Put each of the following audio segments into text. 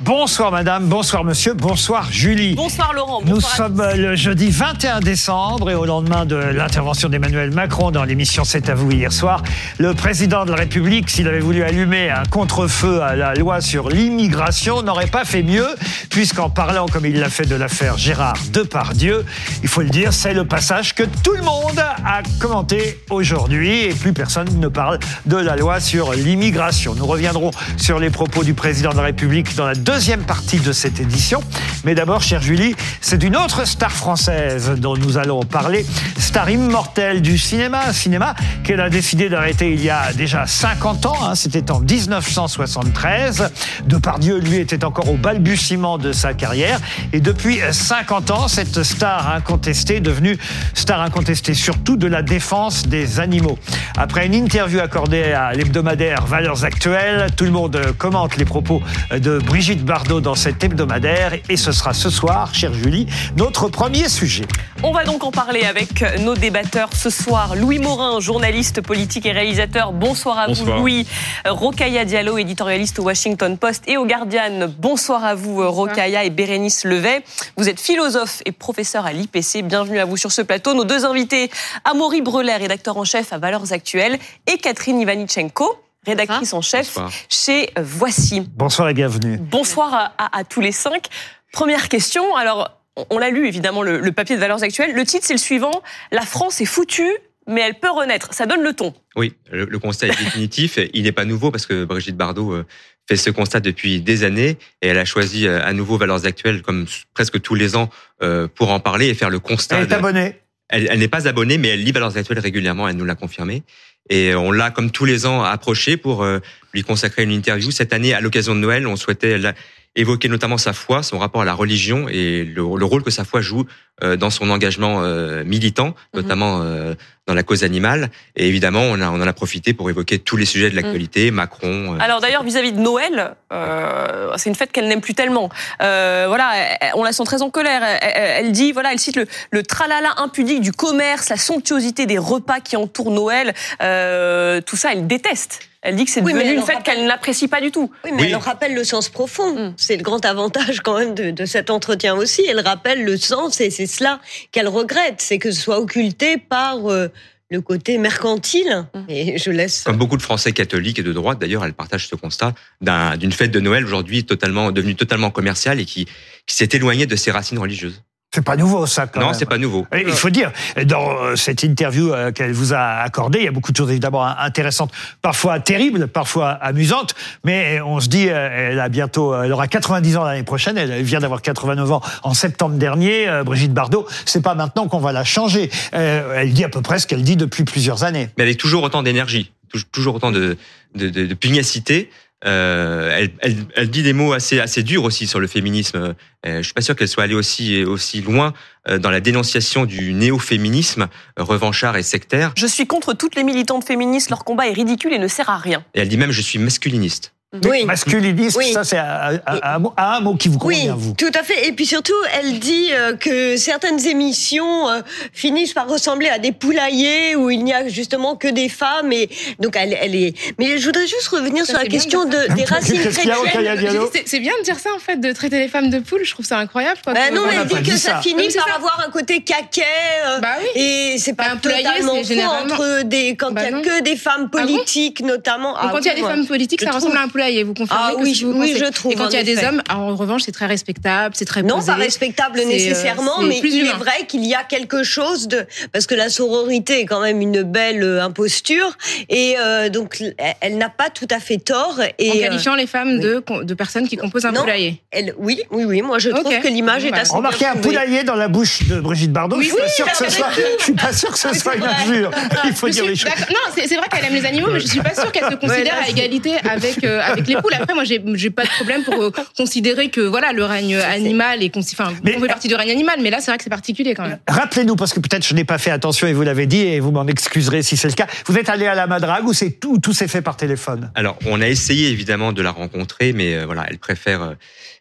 Bonsoir madame, bonsoir monsieur, bonsoir Julie. Bonsoir Laurent. Nous bonsoir à sommes euh, le jeudi 21 décembre et au lendemain de l'intervention d'Emmanuel Macron dans l'émission C'est à vous hier soir, le président de la République, s'il avait voulu allumer un contre-feu à la loi sur l'immigration, n'aurait pas fait mieux, puisqu'en parlant comme il l'a fait de l'affaire Gérard Depardieu, il faut le dire, c'est le passage que tout le monde a commenté aujourd'hui et plus personne ne parle de la loi sur l'immigration. Nous reviendrons sur les propos du président de la République dans la deuxième partie de cette édition. Mais d'abord, chère Julie, c'est d'une autre star française dont nous allons parler, star immortelle du cinéma, cinéma qu'elle a décidé d'arrêter il y a déjà 50 ans, hein, c'était en 1973. Depardieu, lui, était encore au balbutiement de sa carrière. Et depuis 50 ans, cette star incontestée, devenue star incontestée surtout de la défense des animaux. Après une interview accordée à l'hebdomadaire Valeurs Actuelles, tout le monde commente les propos de Brigitte Bardot dans cet hebdomadaire. Et ce sera ce soir, chère Julie, notre premier sujet. On va donc en parler avec nos débatteurs ce soir. Louis Morin, journaliste politique et réalisateur. Bonsoir à Bonsoir. vous, Louis. Rokaya Diallo, éditorialiste au Washington Post et au Guardian. Bonsoir à vous, Rokaya et Bérénice Levet. Vous êtes philosophe et professeur à l'IPC. Bienvenue à vous sur ce plateau. Nos deux invités, Amaury Brelet, rédacteur en chef à Valeurs Actuelles, et Catherine Ivanichenko, rédactrice en chef Bonsoir. chez Voici. Bonsoir et bienvenue. Bonsoir à, à- à tous les cinq. Première question. Alors, on- on l'a lu évidemment le, le papier de Valeurs Actuelles. Le titre c'est le suivant La France est foutue, mais elle peut renaître. Ça donne le ton. Oui, le, le constat est définitif. Il n'est pas nouveau parce que Brigitte Bardot euh, fait ce constat depuis des années et elle a choisi euh, à nouveau Valeurs Actuelles comme presque tous les ans euh, pour en parler et faire le constat. Elle est de- abonnée. Elle, elle n'est pas abonnée, mais elle lit Valeurs Actuelles régulièrement. Elle nous l'a confirmé. Et on l'a, comme tous les ans, approché pour euh, lui consacrer une interview. Cette année, à l'occasion de Noël, on souhaitait évoquer notamment sa foi, son rapport à la religion et le, le rôle que sa foi joue euh, dans son engagement euh, militant, notamment euh, dans la cause animale. Et évidemment, on, a, on en a profité pour évoquer tous les sujets de l'actualité, Macron. Alors d'ailleurs, vis-à-vis de Noël, euh, c'est une fête qu'elle n'aime plus tellement. Euh, voilà, on la sent très en colère. Elle, elle- elle dit, voilà, elle cite le, le tralala impudique du commerce, la somptuosité des repas qui entourent Noël. Euh, tout ça, elle déteste. Elle dit que c'est Oui, mais devenu une fête rappelle- qu'elle n'apprécie pas du tout. Oui, mais Oui. elle en rappelle le sens profond. Mm. C'est le grand avantage quand même de, de cet entretien aussi. Elle rappelle le sens et c'est cela qu'elle regrette, c'est que ce soit occulté par euh, le côté mercantile. Mm. Et je laisse. Comme beaucoup de Français catholiques et de droite, d'ailleurs, elle partage ce constat d'un- d'une fête de Noël aujourd'hui totalement devenue totalement commerciale et qui, qui s'est éloignée de ses racines religieuses. C'est pas nouveau, ça, quand non, c'est pas nouveau. Et Il faut dire, dans euh, cette interview euh, qu'elle vous a accordée, il y a beaucoup de choses évidemment intéressantes, parfois terribles, parfois amusantes, mais on se dit, euh, elle a bientôt, euh, elle aura 90 ans l'année prochaine, elle vient d'avoir 89 ans en septembre dernier, euh, Brigitte Bardot, c'est pas maintenant qu'on va la changer. Euh, Elle dit à peu près ce qu'elle dit depuis plusieurs années. mais avec toujours autant d'énergie, tou- toujours autant de, de, de, de pugnacité. Euh, elle, elle, elle dit des mots assez, assez durs aussi sur le féminisme. Euh, je suis pas sûr qu'elle soit allée aussi, aussi loin euh, dans la dénonciation du néo-féminisme revanchard et sectaire. Je suis contre toutes les militantes féministes. Leur combat est ridicule et ne sert à rien. Et elle dit même je suis masculiniste. Oui. Masculiniste, Oui. ça c'est un, un- un mot- un mot qui vous Oui, convient, vous. tout à fait. Et puis surtout, elle dit euh, que certaines émissions euh, finissent par ressembler à des poulaillers où il n'y a justement que des femmes. Et donc, elle, elle est. Mais je voudrais juste revenir Ça, sur la question de de, des racines chrétiennes. C'est bien de dire ça en fait, de traiter les femmes de poules. Je trouve ça incroyable. Quoi, Bah non, On mais elle dit que dit ça, ça. finit Oui, par ça. avoir un côté caquet. euh, Bah oui. Et c'est pas Bah, un poulailler, totalement faux généralement- entre des quand Bah il y a non. que des femmes bon politiques notamment. Donc, Ah quand il y a oui, des femmes politiques, ça ressemble à un poulailler. Vous confirmez Ah que oui, c'est ce que vous oui, pensez je trouve, Et quand il y a des hommes, alors, en revanche, c'est très respectable, c'est très Non, posé. pas respectable euh, nécessairement, mais plus il humain. est vrai qu'il y a quelque chose de parce que la sororité est quand même une belle euh, imposture et euh, donc elle, n'a pas tout à fait tort et En euh, qualifiant les femmes oui. de, de personnes qui composent un Non. poulailler. elle, oui, oui, oui, moi je trouve que l'image est Bah, assez Remarquez bien un poulailler dans la bouche de Brigitte Bardot. Oui, je suis pas sûr que ce soit, je suis pas sûr que ce soit une injure. Il faut dire les choses. Non, c'est vrai qu'elle aime les animaux, mais je suis pas sûre qu'elle se considère à égalité avec avec les poules. Après, moi, j'ai j'ai pas de problème pour euh, considérer que voilà le règne animal est consi- enfin Mais- on fait partie du règne animal, mais là, c'est vrai que c'est particulier quand même. Rappelez-nous, parce que peut-être je n'ai pas fait attention et vous l'avez dit, et vous m'en excuserez si c'est le cas. Vous êtes allé à la Madrague ou c'est tout, tout s'est fait par téléphone? Alors, on a essayé évidemment de la rencontrer, mais euh, voilà, elle préfère, euh,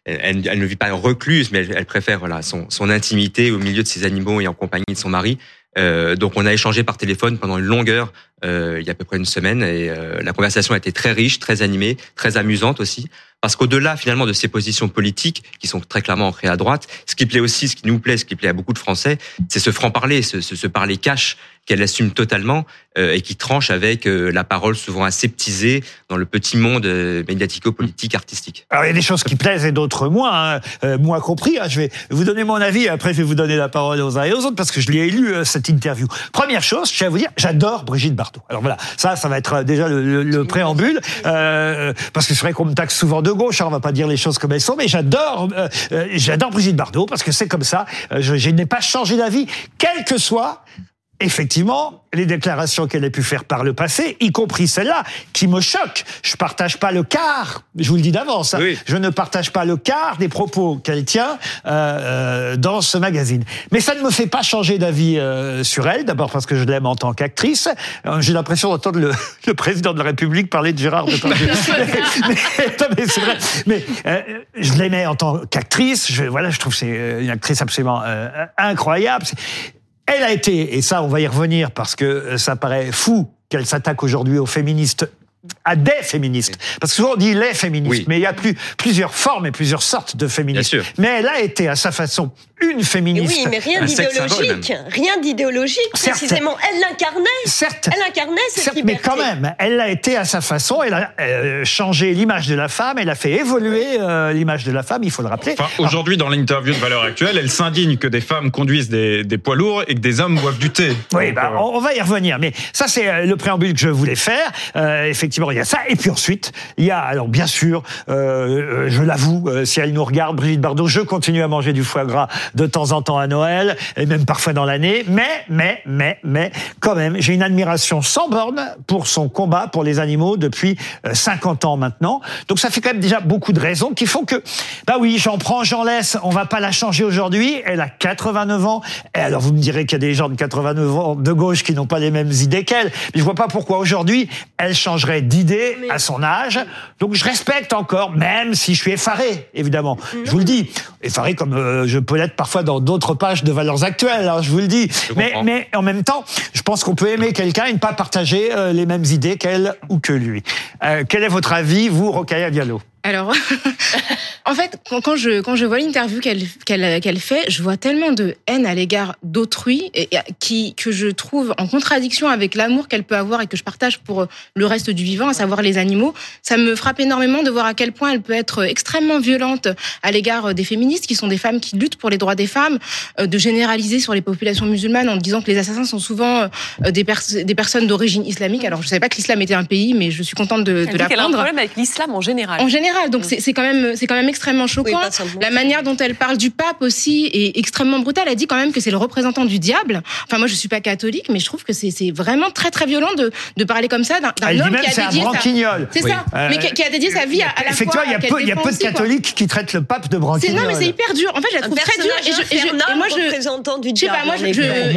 elle, elle ne vit pas recluse, mais elle, elle préfère voilà son, son intimité au milieu de ses animaux et en compagnie de son mari. Euh, donc on a échangé par téléphone pendant une longue heure euh, il y a à peu près une semaine et euh, la conversation a été très riche, très animée, très amusante aussi. Parce qu'au-delà finalement de ces positions politiques qui sont très clairement ancrées à droite, ce qui plaît aussi, ce qui nous plaît, ce qui plaît à beaucoup de Français, c'est ce franc-parler, ce, ce, ce parler cash qu'elle assume totalement euh, et qui tranche avec euh, la parole souvent aseptisée dans le petit monde euh, médiatico-politique, artistique. Alors il y a des choses qui plaisent et d'autres moins, hein. Euh, moi compris. hein. Je vais vous donner mon avis, et après je vais vous donner la parole aux uns et aux autres parce que je l'ai lu euh, cette interview. Première chose, je tiens à vous dire, j'adore Brigitte Bardot. Alors voilà, ça, ça va être euh, déjà le, le- le préambule, parce que c'est vrai qu'on me taxe souvent de gauche. hein, on va pas dire les choses comme elles sont, mais j'adore, j'adore Brigitte Bardot parce que c'est comme ça. Je, je n'ai pas changé d'avis, quel que soit effectivement, les déclarations qu'elle a pu faire par le passé, y compris celle-là, qui me choque. Je partage pas le quart, je vous le dis d'avance, hein. Oui. je ne partage pas le quart des propos qu'elle tient euh, euh, dans ce magazine. Mais ça ne me fait pas changer d'avis euh, sur elle, d'abord parce que je l'aime en tant qu'actrice. Euh, J'ai l'impression d'entendre le, le président de la République parler de Gérard Depardieu. mais, mais- mais c'est vrai. Mais euh, je l'aimais en tant qu'actrice. Je, voilà, je trouve que c'est une actrice absolument euh, incroyable. Elle a été, et ça on va y revenir parce que euh, ça paraît fou qu'elle s'attaque aujourd'hui aux féministes à des féministes. Parce que souvent on dit les féministes, Oui. mais il y a plus, plusieurs formes et plusieurs sortes de féministes. Bien sûr. Mais elle a été à sa façon une Et féministe. oui, mais rien d'idéologique. Rien d'idéologique, précisément. Elle l'incarnait. Certes, Elle incarnait cette certes mais liberté. quand même, elle l'a été à sa façon. Elle a euh, changé l'image de la femme. Elle a fait évoluer euh, l'image de la femme. Il faut le rappeler. Enfin, aujourd'hui, dans l'interview de Valeurs Actuelles, elle s'indigne que des femmes conduisent des, des poids lourds et que des hommes boivent du thé. Oui, Donc, bah, euh, on on va y revenir. Mais ça, c'est euh, le préambule que je voulais faire. Euh, effectivement, il y a ça. Et puis ensuite, il y a, alors bien sûr, euh, euh, je l'avoue, euh, si elle nous regarde, Brigitte Bardot, je continue à manger du foie gras de temps en temps à Noël, et même parfois dans l'année. Mais, mais, mais, mais, quand même, j'ai une admiration sans borne pour son combat pour les animaux depuis euh, 50 ans maintenant. Donc ça fait quand même déjà beaucoup de raisons qui font que, bah oui, j'en prends, j'en laisse. On va pas la changer aujourd'hui. Elle a 89 ans. Et alors vous me direz qu'il y a des gens de 89 ans de gauche qui n'ont pas les mêmes idées qu'elle. Mais je vois pas pourquoi aujourd'hui elle changerait d'idée à son âge. Donc je respecte encore, même si je suis effaré, évidemment. Je vous le dis, effaré comme euh, je peux l'être parfois dans d'autres pages de valeurs actuelles. hein, je vous le dis. Mais, mais en même temps, je pense qu'on peut aimer quelqu'un et ne pas partager euh, les mêmes idées qu'elle ou que lui. Euh, quel est votre avis, vous, Rokhaya Diallo? Alors, en fait, quand, je quand je vois l'interview qu'elle qu'elle qu'elle fait, je vois tellement de haine à l'égard d'autrui et, et qui que je trouve en contradiction avec l'amour qu'elle peut avoir et que je partage pour le reste du vivant, à savoir les animaux. Ça me frappe énormément de voir à quel point elle peut être extrêmement violente à l'égard des féministes, qui sont des femmes qui luttent pour les droits des femmes, euh, de généraliser sur les populations musulmanes en disant que les assassins sont souvent euh, des, pers- des personnes d'origine islamique. Alors, je savais pas que l'islam était un pays, mais je suis contente de, Elle de dit qu'elle a un l'apprendre. problème avec l'islam en général. En général, donc c'est c'est quand même c'est quand même extrêmement choquant. Oui, la manière dont elle parle du pape aussi est extrêmement brutale. Elle dit quand même que c'est le représentant du diable. Enfin, moi je suis pas catholique, mais je trouve que c'est c'est vraiment très très violent de de parler comme ça d'un d'un Elle dit homme même qui c'est a un dédié branquignol. c'est Oui. ça, Euh, mais qui, qui a dédié sa vie à, à la Effectivement, foi. il y a peu, il y a peu de quoi. catholiques qui traitent le pape de branquignol. non, mais c'est hyper dur. En fait, je la trouve très dure. Et, je- et je- infernal et moi, je, représentant du pas, diable, moi,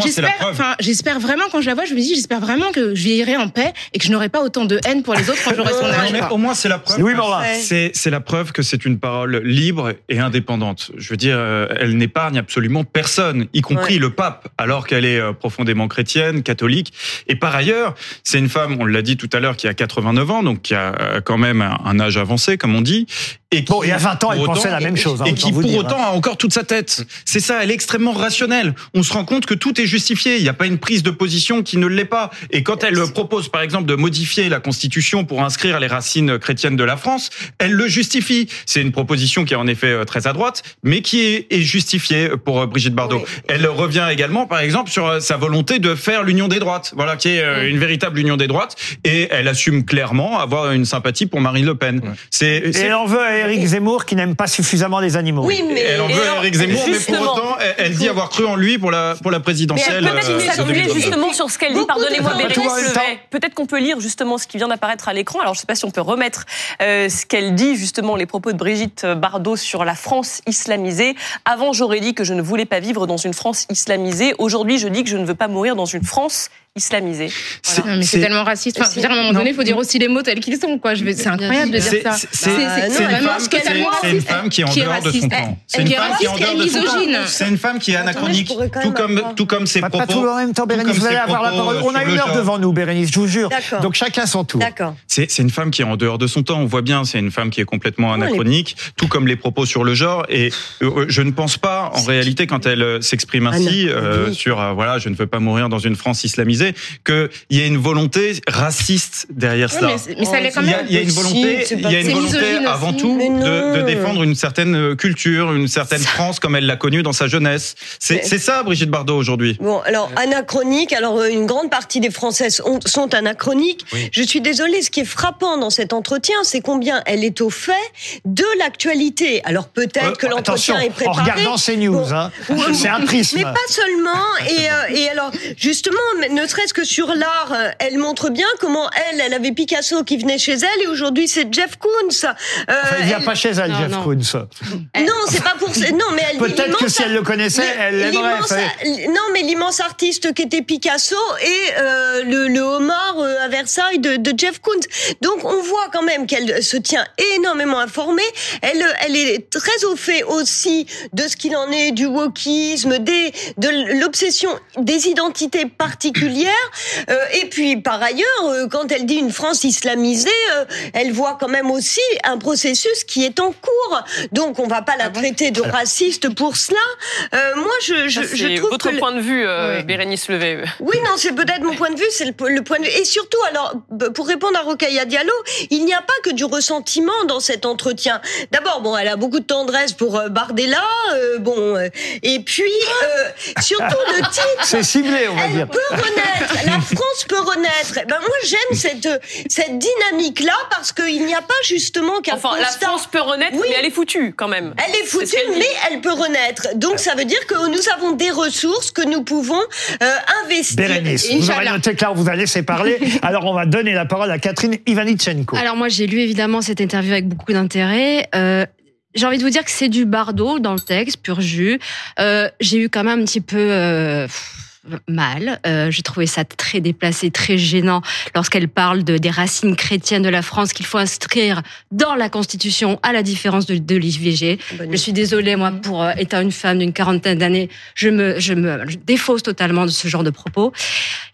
j'espère, preuve. enfin, j'espère vraiment quand je la vois, je me dis, j'espère vraiment que je vieillirai en paix et que je n'aurai pas autant de haine pour les autres quand j'aurai son âge. au moins, c'est la preuve. Louis Morin. C'est la preuve que c'est une parole libre et indépendante. Je veux dire, euh, elle n'épargne absolument personne, y compris Ouais. le pape, alors qu'elle est euh, profondément chrétienne, catholique. Et par ailleurs, c'est une femme, on l'a dit tout à l'heure, qui a 89 ans, donc qui a euh, quand même un âge avancé, comme on dit. Et qui, Bon, il y a 20 ans, elle pensait autant- la même chose. hein, et qui vous pour dire, autant hein. a encore toute sa tête. C'est ça, elle est extrêmement rationnelle. On se rend compte que tout est justifié. Il n'y a pas une prise de position qui ne l'est pas. Et quand elle propose, par exemple, de modifier la Constitution pour inscrire les racines chrétiennes de la France, elle le justifie. C'est une proposition qui est en effet euh, très à droite, mais qui est, justifiée pour euh, Brigitte Bardot. Oui. Elle revient également, par exemple, sur euh, sa volonté de faire l'union des droites. Voilà, qui est une véritable union des droites. Et elle assume clairement avoir une sympathie pour Marine Le Pen. C'est, Et c'est- elle en veut à Éric Zemmour qui n'aime pas suffisamment les animaux. Oui, mais. elle en veut alors, à Éric Zemmour, mais justement, pour autant, elle, elle dit avoir cru en lui pour la, pour la présidentielle. Euh, de s'appuyer 2022. justement sur ce qu'elle dit. Pardonnez-moi. Peut-être qu'on peut lire justement ce qui vient d'apparaître à l'écran. Alors, je ne sais pas si on peut remettre euh, ce qu'elle dit, justement, les propos de Brigitte Bardot sur la France islamisée. Avant, j'aurais dit que je ne voulais pas vivre dans une France islamisée. Aujourd'hui, je dis que je ne veux pas mourir dans une France islamisée. C'est- tellement raciste. Enfin, dire, à un moment Non. donné, il faut dire aussi les mots tels qu'ils sont. quoi. Je vais- C'est incroyable de dire ça. c'est- Bah, une vraiment femme- qui est en dehors de son temps. C'est une femme qui est en raciste dehors de et son temps. misogyne. C'est une femme qui est anachronique, tout comme tout comme ses Pas, pas propos. tout en même temps, Bérénice. Vous allez avoir la propos, parole. euh, On a une heure devant nous, Bérénice, je vous jure. Donc chacun son tour. C'est une femme qui est en dehors de son temps. On voit bien, c'est une femme qui est complètement anachronique, tout comme les propos sur le genre. Et euh, je ne pense pas, en réalité, quand elle euh, s'exprime ainsi euh, Anachronique. sur euh, voilà, je ne veux pas mourir dans une France islamisée, qu'il y a une volonté raciste derrière cela. mais, ça l'est quand Il y, a, même. il y a une volonté, il y a une volonté avant aussi. tout de, de défendre une certaine euh, culture, une certaine France comme elle l'a connue dans sa jeunesse. C'est Mais- ça, Brigitte Bardot aujourd'hui. Bon, alors anachronique. Alors euh, une grande partie des Françaises ont- sont anachroniques. Oui. Je suis désolée. Ce qui est frappant dans cet entretien, c'est combien elle est au fait de l'actualité. Alors peut-être que Euh, l'entretien attention, est préparé. en regardant ces news, Bon. hein. C'est un prisme. Mais pas seulement. Et, euh, et alors, justement, ne serait-ce que sur l'art, euh, elle montre bien comment elle, elle avait Picasso qui venait chez elle et aujourd'hui c'est Jeff Koons. Euh, Enfin, il vient elle- pas chez elle, Non, Jeff non. Koons. Non, c'est pas pour non, mais elle Peut-être que si elle le connaissait, mais elle l'aimerait. Non, mais l'immense artiste qui était Picasso et euh, le, le homard à Versailles de, de Jeff Koons. Donc on voit quand même qu'elle se tient énormément informée. Elle, elle est très au fait aussi de ce qu'il en est du wokisme, des, de l'obsession des identités particulières. Euh, et puis par ailleurs, euh, quand elle dit une France islamisée, euh, elle voit quand même aussi un processus qui est en cours. Donc on va pas la traiter de raciste pour cela. Euh, moi, je, je, Ça, je C'est trouve votre que point de vue, euh. Bérénice Levet. oui, non, c'est peut-être mon point de vue, c'est le, le point de vue. Et surtout, alors, pour répondre à Rokhaya Diallo, il n'y a pas que du ressentiment dans cet entretien. D'abord, bon, elle a beaucoup de tendresse pour Bardella, euh, bon, et puis euh, surtout le titre. C'est ciblé, on va Elle dire. peut renaître, la France peut renaître. Eh Ben moi j'aime cette cette dynamique là parce qu'il n'y a pas justement qu'un Enfin, la. France peut renaître, Oui. mais elle est foutue quand même. Elle est foutue, mais elle peut renaître. Donc ça veut dire que nous avons des ressources que nous pouvons euh, investir. Bérénice, vous aurez noté que là, on vous a laissé parler. Alors, on va donner la parole à Catherine Ivanichenko. Alors moi j'ai lu évidemment cette interview avec beaucoup d'intérêt. Euh, j'ai envie de vous dire que c'est du bardo dans le texte, pur jus. Euh, j'ai eu quand même un petit peu euh, pff, mal. Euh, j'ai trouvé ça très déplacé, très gênant lorsqu'elle parle de, des racines chrétiennes de la France qu'il faut inscrire dans la Constitution à la différence de, de l'IVG. Je suis désolée, moi, pour euh, étant une femme d'une quarantaine d'années, je me, je me je défausse totalement de ce genre de propos.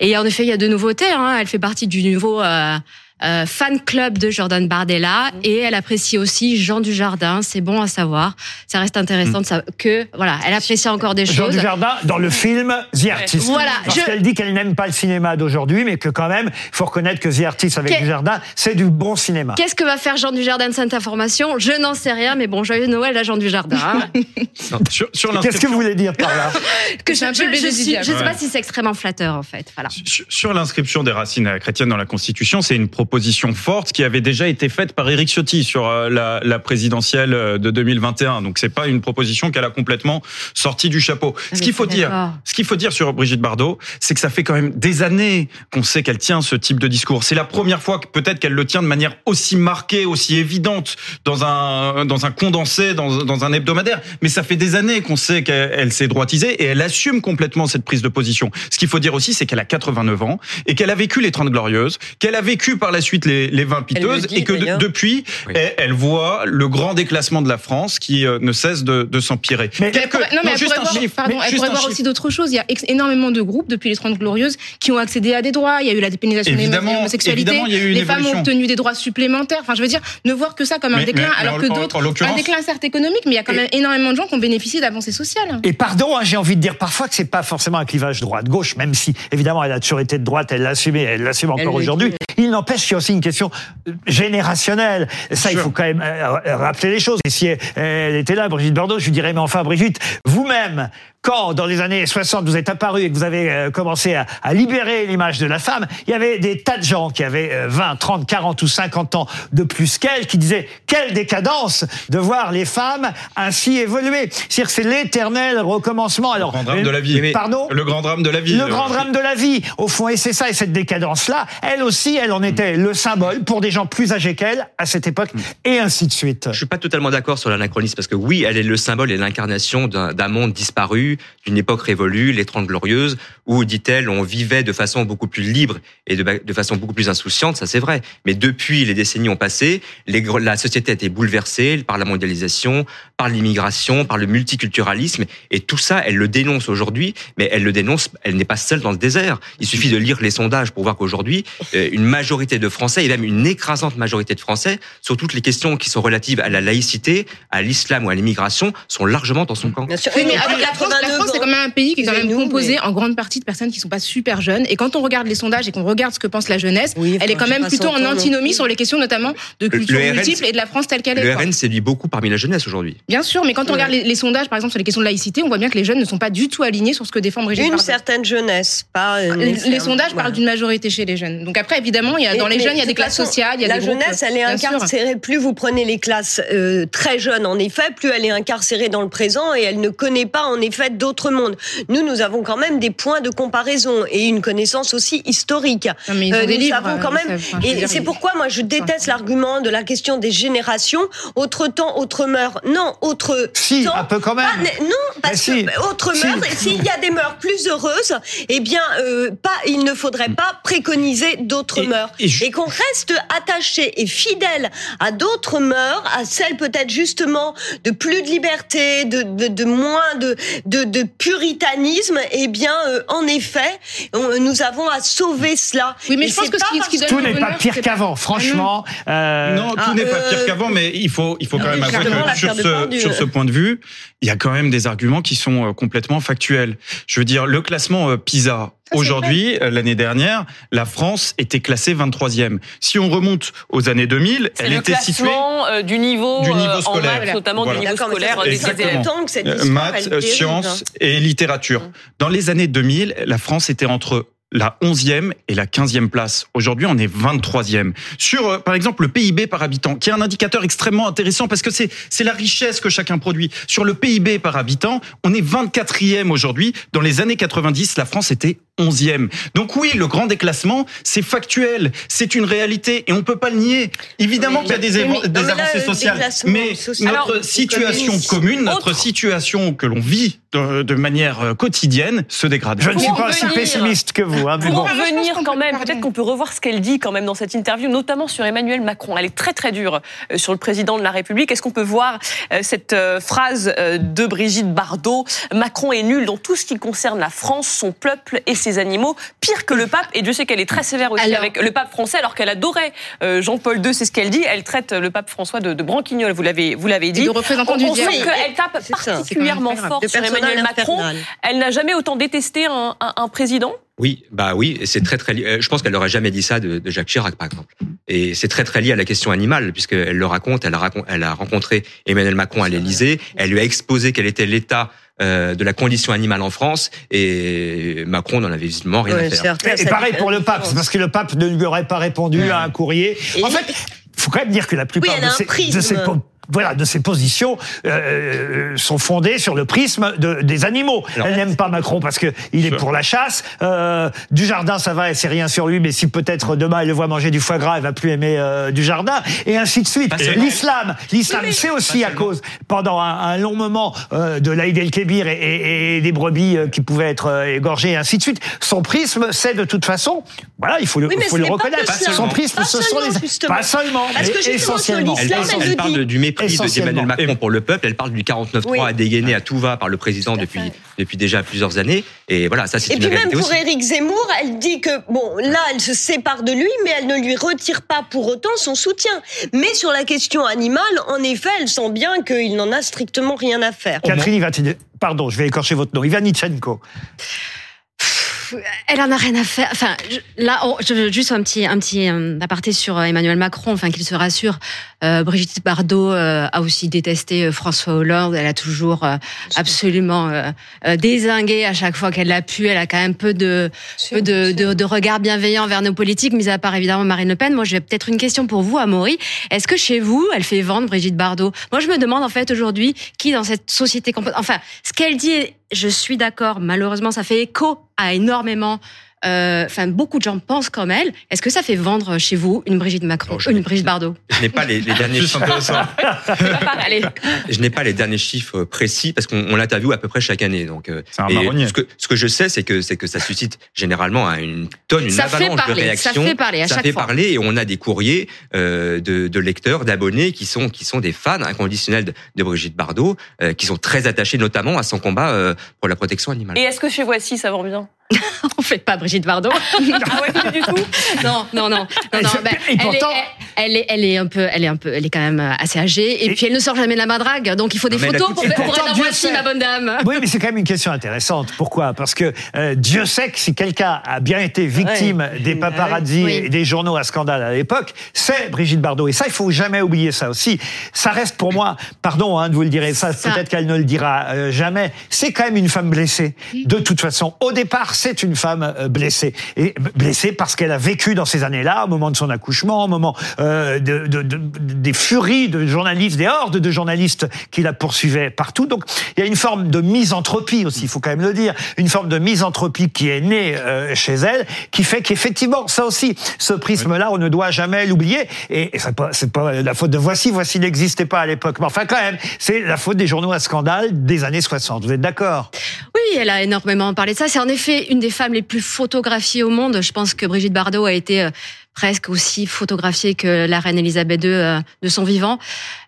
Et en effet, il y a de nouveautés. Hein. Elle fait partie du nouveau euh, euh, fan club de Jordan Bardella et elle apprécie aussi Jean Dujardin. C'est bon à savoir. Ça reste intéressant de savoir que voilà, elle apprécie encore des Jean choses. Dujardin dans le film The Artist. Voilà, Parce je- qu'elle dit qu'elle n'aime pas le cinéma d'aujourd'hui, mais que quand même, il faut reconnaître que The Artist avec Qu'est- Dujardin, c'est du bon cinéma. Qu'est-ce que va faire Jean Dujardin de cette information? Je n'en sais rien, mais bon, joyeux Noël à Jean Dujardin. hein. Sur, sur Qu'est-ce que vous voulez dire par là? Que C'est un je, peu suis- sais pas si c'est extrêmement flatteur en fait. Voilà. Sur- Sur l'inscription des racines chrétiennes dans la Constitution, c'est une proposition forte qui avait déjà été faite par Éric Ciotti sur euh, la, la présidentielle euh, de 2021. Donc c'est pas une proposition qu'elle a complètement sortie du chapeau. Ah, Ce qu'il faut dire, ce qu'il faut dire sur Brigitte Bardot, c'est que ça fait quand même des années qu'on sait qu'elle tient ce type de discours. C'est la première fois que peut-être qu'elle le tient de manière aussi marquée, aussi évidente dans un dans un condensé, dans, dans un hebdomadaire. Mais ça fait des années qu'on sait qu'elle elle s'est droitisée et elle assume complètement cette prise de position. Ce qu'il faut dire aussi, c'est qu'elle a 89 ans et qu'elle a vécu les 30 glorieuses, qu'elle a vécu par la suite les, les 20 Elle le piteuses dit, et que de- depuis, Oui. elle, elle voit le grand déclassement de la France qui euh, ne cesse de, de s'empirer. Mais- Elle pourrait- non, mais elle juste pourrait un voir, chiffre. pardon, elle pourrait un voir aussi d'autres choses. Il y a ex- énormément de groupes depuis les 30 glorieuses qui ont accédé à des droits. Il y a eu la dépénalisation des Évidemment, homosexualités. eu une les femmes ont obtenu des droits supplémentaires. Enfin, je veux dire, ne voir que ça comme un Mais- déclin, mais- alors que en- d'autres, en un déclin certes économique, mais il y a quand même énormément de gens qui ont bénéficié d'avancées sociales. Et pardon, hein, j'ai envie de dire parfois que c'est pas forcément un clivage droite-gauche, même si évidemment elle a toujours été de droite, elle l'assume et elle l'assume encore aujourd'hui. Il n'empêche qu'il y a aussi une question euh, générationnelle. Ça, il faut quand même euh, euh, rappeler les choses. Et si elle, elle était là, Brigitte Bardot, je lui dirais, mais enfin Brigitte, vous-même, quand dans les années 60 vous êtes apparu et que vous avez euh, commencé à, à libérer l'image de la femme, il y avait des tas de gens qui avaient euh, 20, 30, 40 ou 50 ans de plus qu'elle qui disaient quelle décadence de voir les femmes ainsi évoluer. C'est-à-dire que c'est l'éternel recommencement. Alors, Le grand drame euh, de la vie. Pardon Le grand drame de la vie. le grand drame de la vie, au fond, et c'est ça, et cette décadence-là, elle aussi, elle en était le symbole pour des gens plus âgés qu'elle à cette époque, et ainsi de suite. Je suis pas totalement d'accord sur l'anachronisme parce que oui, elle est le symbole et l'incarnation d'un monde disparu, d'une époque révolue, les Trente Glorieuses, où, dit-elle, on vivait de façon beaucoup plus libre et de, de façon beaucoup plus insouciante, ça c'est vrai. Mais depuis les décennies ont passé, les, la société a été bouleversée par la mondialisation, par l'immigration, par le multiculturalisme, et tout ça, elle le dénonce aujourd'hui, mais elle le dénonce, elle n'est pas seule dans le désert. Il suffit de lire les sondages pour voir qu'aujourd'hui, euh, une majorité de Français, et même une écrasante majorité de Français, sur toutes les questions qui sont relatives à la laïcité, à l'islam ou à l'immigration, sont largement dans son camp. Bien sûr. Oui, mais avec la France, la 89 France, c'est quand même un pays qui est quand même composé mais- en grande partie de personnes qui sont pas super jeunes. Et quand on regarde les sondages et qu'on regarde ce que pense la jeunesse, Oui, elle est quand même plutôt 100 en antinomie sur les questions notamment de culture le multiple et de la France telle qu'elle est. Le quoi. RN séduit beaucoup parmi la jeunesse aujourd'hui. Bien sûr, mais quand on regarde les, les sondages, par exemple, sur les questions de laïcité, on voit bien que les jeunes ne sont pas du tout alignés sur ce que défend Brigitte Une certaine jeunesse, pas. euh, Les, les sondages Voilà. parlent d'une majorité chez les jeunes. Donc après, évidemment, il y a, dans Mais- les mais jeunes, il y a de des classes façon, sociales, il y a la des groupes, jeunesse, elle est incarcérée. Plus vous prenez les classes euh, très jeunes, en effet, plus elle est incarcérée dans le présent et elle ne connaît pas, en effet, d'autres mondes. Nous, nous avons quand même des points de comparaison et une connaissance aussi historique. Non, mais ils ont Euh, des nous livres, quand euh, même. je veux et c'est pourquoi moi je déteste l'argument de la question des générations. Autre temps, autre mœurs. Non, autre Si, temps. un peu quand même. Pas non, parce si. que autre Si. mœurs. Et s'il y a des mœurs plus heureuses, eh bien, euh, pas, il ne faudrait pas préconiser d'autres mœurs. et Et qu'on reste attaché et fidèle à d'autres mœurs, à celles peut-être justement de plus de liberté, de, de, de moins de, de, de puritanisme. Eh bien, euh, en effet, on- nous avons à sauver cela. Oui, mais Et je pense que ce pas qui, ce qui donne Tout n'est pas pire qu'avant, franchement. Euh, Non, tout Ah, n'est pas euh, pire qu'avant, mais il faut, il faut quand non, même avouer que sur ce, sur ce point de vue, il y a quand même des arguments qui sont euh, complètement factuels. Je veux dire, le classement euh, PISA, aujourd'hui, euh, l'année dernière, la France était classée 23e. Si on remonte aux années 2000, C'est elle le était située classement euh, du niveau, Du niveau euh, en scolaire. maths, notamment Voilà. du niveau scolaire ça, des maths, sciences et littérature. Dans les années 2000, la France était entre la 11e et la 15e place. Aujourd'hui, on est 23e. Sur, euh, par exemple, le PIB par habitant, qui est un indicateur extrêmement intéressant parce que c'est, c'est la richesse que chacun produit. Sur le PIB par habitant, on est 24e aujourd'hui. Dans les années 90, la France était 11e. Donc oui, le grand déclassement, c'est factuel, c'est une réalité et on peut pas le nier. Évidemment Oui, qu'il y a des, évo- des là, avancées le sociales, mais social, notre Alors, situation commune, notre Autre- situation que l'on vit de, de manière euh, quotidienne se dégrade. Je ne suis pas aussi pessimiste que vous. Hein, mais Pour bon. revenir quand même, peut-être qu'on peut revoir ce qu'elle dit quand même dans cette interview, notamment sur Emmanuel Macron. Elle est très très dure euh, sur le président de la République. Est-ce qu'on peut voir euh, cette euh, phrase de Brigitte Bardot? Macron est nul dans tout ce qui concerne la France, son peuple et ses animaux, pire que le pape. Et Dieu sait qu'elle est très sévère aussi Alors- avec le pape français, alors qu'elle adorait Jean-Paul II. C'est ce qu'elle dit. Elle traite le pape François de, de branquignol. Vous l'avez vous l'avez dit. de représentant on, du on diable. sent qu'elle tape particulièrement fort sur Emmanuel Macron. Elle n'a jamais autant détesté un, un- un président. Oui, bah oui, et c'est très très lié. euh, Je pense qu'elle n'aurait jamais dit ça de, de Jacques Chirac, par exemple. Et c'est très très lié à la question animale, puisqu'elle le raconte. Elle a, racon- elle a rencontré Emmanuel Macron à l'Élysée. Elle lui a exposé quel était l'état euh, de la condition animale en France, et Macron n'en avait visiblement rien Ouais, à faire. Et pareil pour le pape, c'est parce que le pape ne lui aurait pas répondu à un courrier. Et- En fait, il faut quand même dire que la plupart Oui, de, un ces, de ces voilà, de ces positions euh, sont fondées sur le prisme de, des animaux. Alors- elle n'aime pas Macron parce que il est Sûr. pour la chasse. Euh, du jardin, ça va, elle sait rien sur lui, mais si peut-être demain elle le voit manger du foie gras, elle va plus aimer euh, du jardin, et ainsi de suite. L'islam, l'islam, c'est aussi à cause pendant un, un long moment euh, de l'Aïd el-Kébir et, et- et des brebis euh, qui pouvaient être euh, égorgées, et ainsi de suite. Son prisme, c'est de toute façon, voilà, il faut le, Oui, faut le reconnaître. Son prisme, Pas ce sont seulement, les, justement. pas seulement, Parce mais que justement, sur essentiellement. Elle, l'islam, parle- du mépris de- Essentiellement. d'Emmanuel Macron Et- pour le peuple. Elle parle du 49.3 Oui. à dégainé à tout va par le président Tout depuis, déjà plusieurs années. Et voilà, ça c'est Et une puis même pour aussi. Éric Zemmour, elle dit que bon, là, elle se sépare de lui, mais elle ne lui retire pas pour autant son soutien. Mais sur la question animale, en effet, elle sent bien qu'il n'en a strictement rien à faire. Catherine Ivanitchenko, pardon, je vais écorcher votre nom, Ivanitchenko. Elle en a rien à faire. Enfin, je- là, oh, je- juste un petit, un petit euh, aparté sur euh, Emmanuel Macron, enfin qu'il se rassure. Euh, Brigitte Bardot euh, a aussi détesté François Hollande. Elle a toujours euh, absolument désingué à chaque fois qu'elle l'a pu. Elle a quand même peu de, peu de, de, de regard bienveillant vers nos politiques, mis à part évidemment Marine Le Pen. Moi, j'ai peut-être une question pour vous, Amaury. Est-ce que chez vous, elle fait vendre Brigitte Bardot? Moi, je me demande en fait aujourd'hui qui dans cette société, enfin, ce qu'elle dit, je suis d'accord. Malheureusement, ça fait écho à énormément enfin beaucoup de gens pensent comme elle. Est-ce que ça fait vendre chez vous une Brigitte Macron, Oh, je- une Brigitte Bardot Je n'ai pas les, les derniers chiffres. Je n'ai pas les derniers chiffres précis parce qu'on on l'interviewe à peu près chaque année. Donc, euh, C'est un ce que ce que je sais, c'est que c'est que ça suscite généralement une tonne, une Ça fait avalanche parler, de ça réactions. fait parler à ça chaque fait fois. parler et on a des courriers euh, de, de lecteurs, d'abonnés qui sont qui sont des fans inconditionnels de, de Brigitte Bardot, euh, qui sont très attachés notamment à son combat euh, pour la protection animale. Et est-ce que chez Voici, ça vend bien? On fait pas Brigitte Bardot. Ah ouais, pas du tout. non, non, non, non, et elle, pourtant- est, elle, est, elle est un peu, elle est un peu, elle est quand même assez âgée. Et, Et- puis elle ne sort jamais de la madrague, donc il faut des Non, photos pour, pour pourtant, être Dieu voici sait. ma bonne dame. Oui, mais c'est quand même une question intéressante. Pourquoi? Parce que euh, Dieu sait que si quelqu'un a bien été victime des paparazzi Oui. et des journaux à scandale à l'époque, c'est Brigitte Bardot. Et ça, il faut jamais oublier ça aussi. Ça reste pour moi, pardon hein, de vous le dire, ça, Ça- peut-être qu'elle ne le dira euh, jamais, c'est quand même une femme blessée. De toute façon, au départ, c'est une femme euh, blessée. Et b- blessée parce qu'elle a vécu dans ces années-là, au moment de son accouchement, au moment euh, de, de- de- des furies de journalistes, des hordes de journalistes qui la poursuivaient partout. Donc, il y a une forme de misanthropie aussi, il faut quand même le dire, une forme de misanthropie qui est née euh, chez elle, qui fait qu'effectivement, ça aussi, ce prisme-là, on ne doit jamais l'oublier. Et, c'est pas, pas la faute de Voici, Voici n'existait pas à l'époque, mais enfin quand même, c'est la faute des journaux à scandale des années 60. Vous êtes d'accord? Oui, elle a énormément parlé de ça. C'est en effet une des femmes les plus photographiées au monde. Je pense que Brigitte Bardot a été euh, presque aussi photographiée que la reine Elisabeth II euh, de son vivant.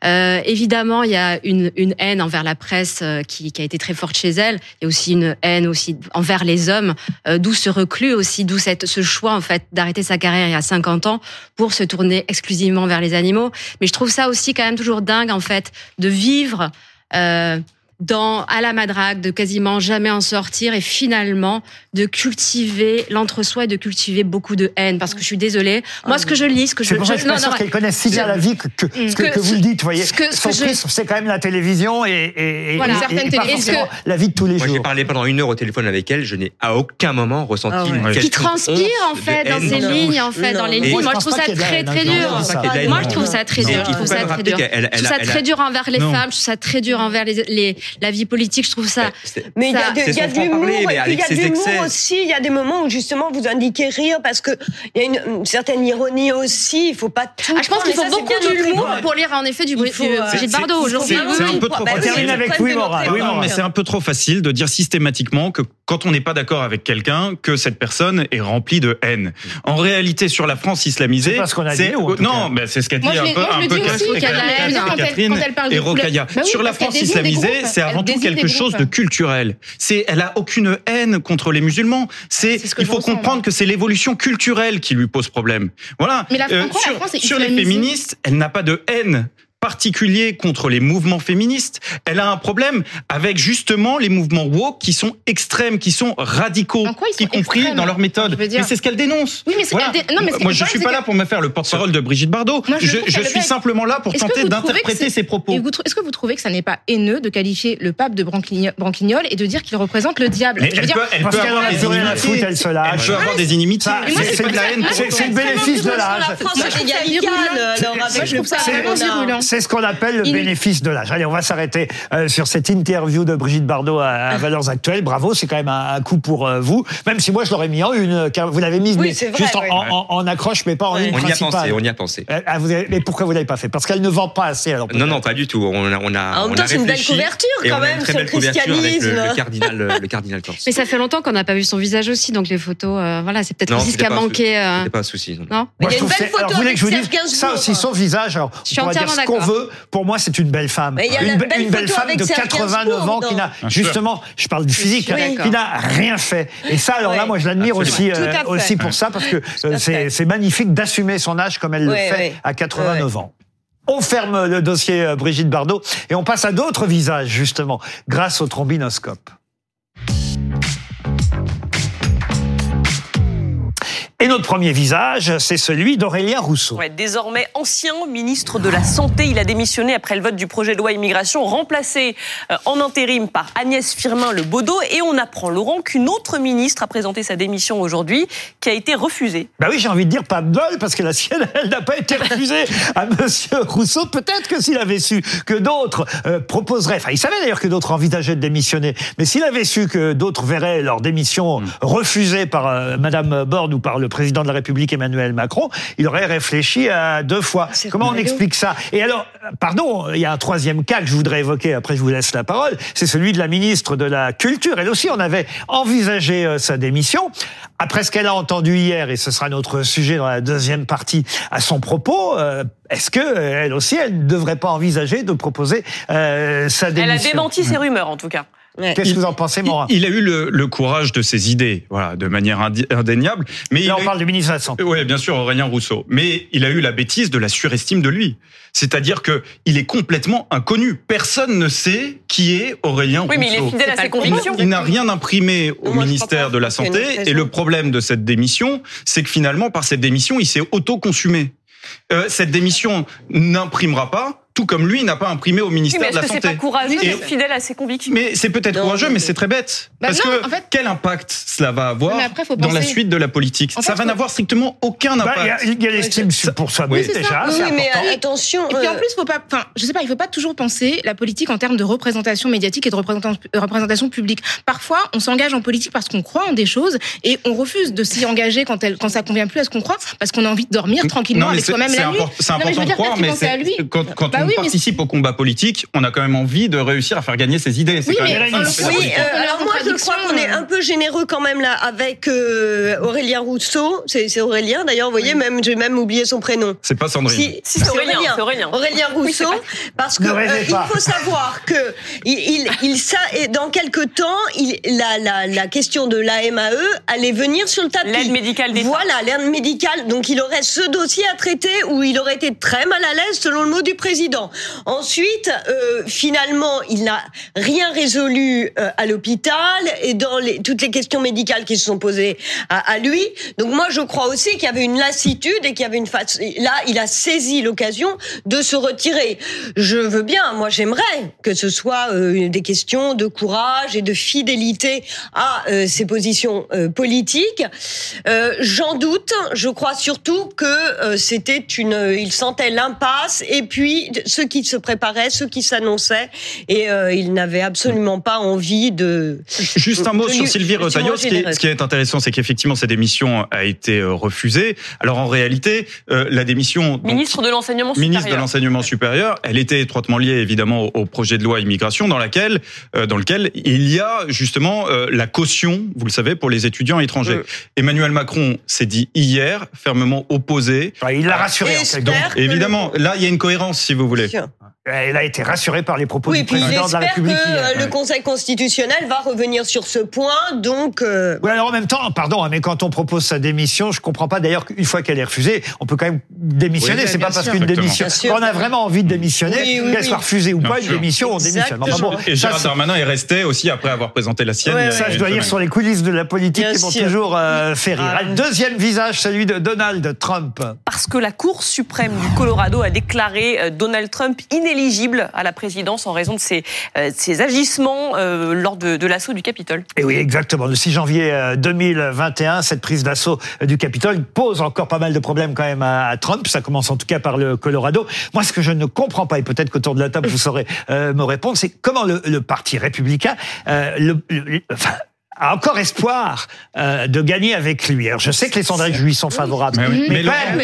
Euh, évidemment, il y a une, une haine envers la presse euh, qui, qui a été très forte chez elle. Il y a aussi une haine aussi envers les hommes, euh, d'où ce reclus aussi, d'où cette, ce choix en fait d'arrêter sa carrière il y a 50 ans pour se tourner exclusivement vers les animaux. Mais je trouve ça aussi quand même toujours dingue en fait de vivre. Euh, dans à la madrague, de quasiment jamais en sortir et finalement de cultiver l'entre-soi et de cultiver beaucoup de haine. Parce que je suis désolée, moi ce que je lis, ce que je, C'est pour je- je suis pas sûr qu'elle connaisse si bien la vie que, que, Ce que, que- que vous le dites. Vous voyez, ce que- ce son que je- c'est quand même la télévision et, et, Voilà. et- et pas forcément la vie de tous les Moi, j'ai jours. parlé pendant une heure au téléphone avec elle. Je n'ai à aucun moment ressenti Ah ouais. une qui transpire en fait dans ces lignes, en fait, Non. dans les lignes. moi, je trouve ça très très dur. non, non, Moi, non. je trouve ça très Non. dur. Je trouve ça très dur. Je trouve ça très envers les Non. femmes. Je trouve ça très dur envers les- la vie politique. Je trouve ça. C'est- Mais il y a, Ça- de, y a l'humour, il y a de aussi. Il y a des moments où justement vous indiquez rire parce que il y a une, une certaine ironie aussi. Il faut pas tout. Ah, je pense qu'il faut ça, beaucoup d'humour pour lire en effet du, euh, Brigitte c'est- Bardot aujourd'hui. c'est- un peu trop Bah termine avec Moral. Oui, mais c'est un peu trop facile de dire systématiquement que quand on n'est pas d'accord avec quelqu'un, que cette personne est remplie de haine. En réalité, sur la France islamisée, C'est qu'on a dit, non, mais c'est ce qu'a dit un peu, un le peu dis aussi, Catherine, et Rokaya. Bah sur la France islamisée. C'est avant tout quelque chose de culturel. C'est, elle a aucune haine contre les musulmans. C'est, ce il faut comprendre que c'est l'évolution culturelle qui lui pose problème. Voilà. Mais la- Euh, la sur, France est sur les féministes, elle n'a pas de haine particulier contre les mouvements féministes. Elle a un problème avec justement les mouvements woke qui sont extrêmes, qui sont radicaux, quoi y compris extrêmes dans leur méthode. Dire- Mais c'est ce qu'elle dénonce. Oui, mais c'est Voilà. qu'elle dé- non, mais c'est- Moi, je problème, suis c'est pas que- là pour me faire le porte-parole de Brigitte Bardot. Moi, je je suis simplement là pour tenter d'interpréter c'est- ses propos. Est-ce que vous trouvez que ça n'est pas haineux de qualifier le pape de branquigno- branquignol et de dire qu'il représente le diable? Mais Je veux elle dire, peut, elle Parce peut qu'elle en avoir des inimitiés. elle se lâche. Elle peut avoir des inimitiés. Mais c'est- c'est c'est pas de la haine. c'est- c'est le bénéfice de l'âge. La France Moi, je est trouve ça égale, virulent. alors Moi, avec je le trouve ça pape, vraiment on a- virulent. C'est ce qu'on appelle le Il- bénéfice de l'âge. Allez, on va s'arrêter euh, sur cette interview de Brigitte Bardot à, à Valeurs Actuelles. Bravo, c'est quand même un, un coup pour euh, vous. Même si moi, je l'aurais mis en une, car vous l'avez mise, Oui, mais c'est vrai, juste en, oui. en- en accroche, mais pas en ligne On y a pensé, on y a pensé. Euh, ah, vous avez- mais pourquoi vous l'avez pas fait? Parce qu'elle ne vend pas assez. Alors Non, non, pas du tout. On a, on a, En même on temps, a c'est une belle couverture, quand même, une très belle le couverture avec le, christianisme. le cardinal, le cardinal Corse. Mais ça fait longtemps qu'on n'a pas vu son visage aussi, donc les photos, euh, voilà, c'est peut-être aussi ce qui a pas un manqué. euh, C'était pas un souci. non. Non Il y a une belle photo vous voulez que je vous dise ça aussi, son visage. Je suis entièrement ce qu'on veut. Pour moi, c'est une belle femme. Mais il y a une, la belle une belle photo femme avec de Serge 89 ans Gainsbourg qui n'a dans- justement, je parle du physique, Oui. hein, qui n'a rien fait. Et ça, alors là, moi, je l'admire aussi, Absolument. euh, Tout à fait. aussi pour ça parce que euh, à c'est fait. c'est magnifique d'assumer son âge comme elle le fait oui. à 89 ans. On ferme le dossier euh, Brigitte Bardot et on passe à d'autres visages justement grâce au trombinoscope. Et notre premier visage, c'est celui d'Aurélien Rousseau. Ouais, désormais ancien ministre de la Santé, il a démissionné après le vote du projet de loi immigration, remplacé euh, en intérim par Agnès Firmin Le Baudot. Et on apprend, Laurent, qu'une autre ministre a présenté sa démission aujourd'hui, qui a été refusée. Bah oui, j'ai envie de dire pas de bol, parce que la sienne, elle n'a pas été refusée à Monsieur Rousseau. Peut-être que s'il avait su que d'autres euh, proposeraient, enfin, il savait d'ailleurs que d'autres envisageaient de démissionner, mais s'il avait su que d'autres verraient leur démission refusée par euh, Madame Borne ou par le président de la République Emmanuel Macron, il aurait réfléchi à deux fois. C'est Comment on explique ça? Et alors, pardon, il y a un troisième cas que je voudrais évoquer, après je vous laisse la parole, c'est celui de la ministre de la Culture. Elle aussi, on avait envisagé euh, sa démission. Après ce qu'elle a entendu hier, et ce sera notre sujet dans la deuxième partie à son propos, euh, est-ce que elle aussi, elle ne devrait pas envisager de proposer euh, sa Elle démission? a démenti ses rumeurs, en tout cas. Ouais. Qu'est-ce que vous en pensez, Morin Il, il a eu le, le courage de ses idées, voilà, de manière indéniable. Mais il Là, on eu- parle du ministre de la Santé. Oui, bien sûr, Aurélien Rousseau. Mais il a eu la bêtise de la surestime de lui. C'est-à-dire que il est complètement inconnu. Personne ne sait qui est Aurélien Oui, mais il est Rousseau. fidèle à ses convictions. Il n'a rien imprimé au moi, ministère de la Santé. Et le problème de cette démission, c'est que finalement, par cette démission, il s'est auto-consumé. Euh, cette démission n'imprimera pas, tout comme lui n'a pas imprimé au Oui, ministère mais de est-ce la que c'est Santé. pas courageux Et- d'être fidèle à ses convictions Mais c'est peut-être courageux, mais- mais c'est très bête. Bah Parce non, que en fait- quel impact cela va avoir après, dans la suite de la politique En Ça fait, va n'avoir strictement aucun Bah, impact. Il y a- il y a l'estime pour soi-même Oui, c'est ça. déjà, Oui, c'est mais important. attention. Et puis en euh, plus, faut pas, enfin, je sais pas, il faut pas toujours penser la politique en termes de représentation médiatique et de représentation, euh, représentation publique. Parfois, on s'engage en politique parce qu'on croit en des choses et on refuse de s'y engager quand elle, quand ça convient plus à ce qu'on croit, parce qu'on a envie de dormir tranquillement Non, mais avec c'est soi-même c'est la nuit. c'est important de croire, mais penser à c'est- lui. quand, quand Bah on oui, mais participe au combat politique, on a quand même envie de réussir à faire gagner ses idées. C'est Oui, quand mais même- Oui, euh, alors moi je crois qu'on est un peu généreux quand même là avec euh, Aurélien Rousseau. C'est Aurélien d'ailleurs, vous voyez, même j'ai même oublié son prénom. C'est pas Sandrine. Si, Si, c'est Aurélien, Aurélien. Aurélien Rousseau, parce que euh, il faut savoir que il, il, il ça, et dans quelques temps, il, la, la, la question de l'AMAE allait venir sur le tapis. L'aide médicale d'État. Voilà, l'aide médicale. Donc il aurait ce dossier à traiter où il aurait été très mal à l'aise selon le mot du président. Ensuite, euh, finalement, il n'a rien résolu euh, à l'hôpital et dans toutes les questions médicales qui se sont posées à, lui. Donc moi, je crois aussi qu'il y avait une lassitude et qu'il y avait une face. Là, il a saisi l'occasion de se retirer. Je veux bien. Moi, j'aimerais que ce soit euh, des questions de courage et de fidélité à ses positions politiques. J'en doute. Je crois surtout que c'était une. Il sentait l'impasse et puis ceux qui se préparaient, ceux qui s'annonçaient, et euh, il n'avait absolument pas envie de. Juste un mot sur Sylvie Retailleau. Ce qui, est, généreuse. ce qui est intéressant, c'est qu'effectivement, cette démission a été euh, refusée. Alors en réalité, euh, la démission donc, Ministre de l'enseignement ministre de supérieur. l'enseignement supérieur, elle était étroitement liée évidemment au, au projet de loi immigration dans laquelle, euh, dans lequel il y a justement euh, la caution, vous le savez, pour les étudiants étrangers. Euh. Emmanuel Macron s'est dit hier fermement opposé. Il l'a rassuré. en quelque Espère sorte. que Évidemment, là il y a une cohérence si vous voulez. Elle a été rassurée par les propos Oui, du président de la espère que République. hier. euh, le Conseil constitutionnel va revenir sur ce point. Donc, euh, Oui, alors en même temps, pardon, hein, mais quand on propose sa démission, je comprends pas d'ailleurs qu'une fois qu'elle est refusée, on peut quand même démissionner. Oui, c'est pas parce qu'une démission, Bien sûr. quand on a vraiment envie de démissionner, Oui, oui, qu'elle oui. soit refusée ou Bien pas, une sûr. démission, on démissionne. Enfin, bon, Et Gérard Darmanin est resté aussi après avoir présenté la sienne. Ouais, ça, je une dois dire sur les coulisses de la politique Bien qui m'ont toujours euh, fait rire. Ah. Un deuxième visage, celui de Donald Trump. Parce que la Cour suprême du Colorado a déclaré euh, Donald Trump inéligible à la présidence en raison de ses, euh, agissements euh, lors de, l'assaut du Capitole. Et oui, exactement. Le 6 janvier euh, 2021, cette prise d'assaut euh, du Capitole pose encore pas mal de problèmes quand même à, Trump. Ça commence en tout cas par le Colorado. Moi, ce que je ne comprends pas, et peut-être qu'autour de la table vous saurez euh, me répondre, c'est comment le, Parti républicain euh, a encore espoir euh, de gagner avec lui. Alors, je sais que les sondages lui sont favorables, Mais oui. mais, Mais quand Laurent, même,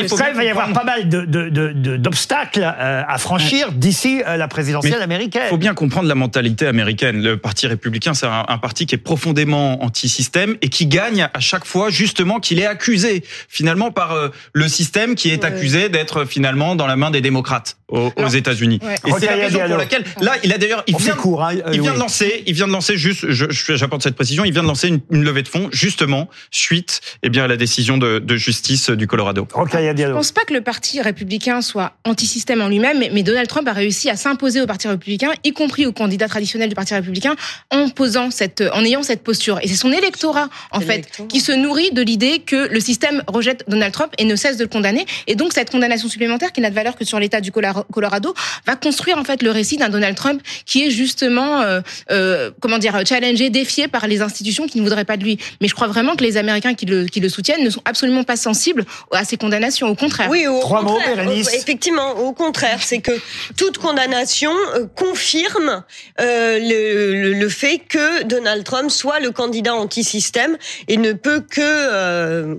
oui, il va y avoir pas mal de- de- de- de- d'obstacles euh, à franchir d'ici euh, la présidentielle Mais américaine. Il faut bien comprendre la mentalité américaine. Le Parti républicain, c'est un, un parti qui est profondément anti-système et qui gagne à chaque fois justement qu'il est accusé finalement par euh, le système qui est accusé d'être finalement dans la main des démocrates. Aux, aux États-Unis. Ouais. Et c'est la raison pour laquelle, là, il a d'ailleurs, il On fait vient, court, hein, il vient Louis. de lancer, il vient de lancer juste, je- je- j'apporte cette précision, il vient de lancer une, une levée de fonds justement suite, eh bien, à la décision de, de justice du Colorado. Rokhaya Je pense pas que le parti républicain soit anti-système en lui-même, mais, mais Donald Trump a réussi à s'imposer au parti républicain, y compris aux candidats traditionnels du parti républicain, en posant cette, en ayant cette posture. Et c'est son électorat, en fait, qui se nourrit de l'idée que le système rejette Donald Trump et ne cesse de le condamner. Et donc cette condamnation supplémentaire, qui n'a de valeur que sur l'État du Colora- Colorado, va construire en fait le récit d'un Donald Trump qui est justement, euh, euh, comment dire, challengé, défié par les institutions qui ne voudraient pas de lui. Mais je crois vraiment que les Américains qui le, qui le soutiennent ne sont absolument pas sensibles à ces condamnations. Au contraire. Oui, au Trois mots, contraire, Bérénice. au- effectivement, au contraire, c'est que toute condamnation euh, confirme euh, le, le, le fait que Donald Trump soit le candidat anti-système et ne peut que euh,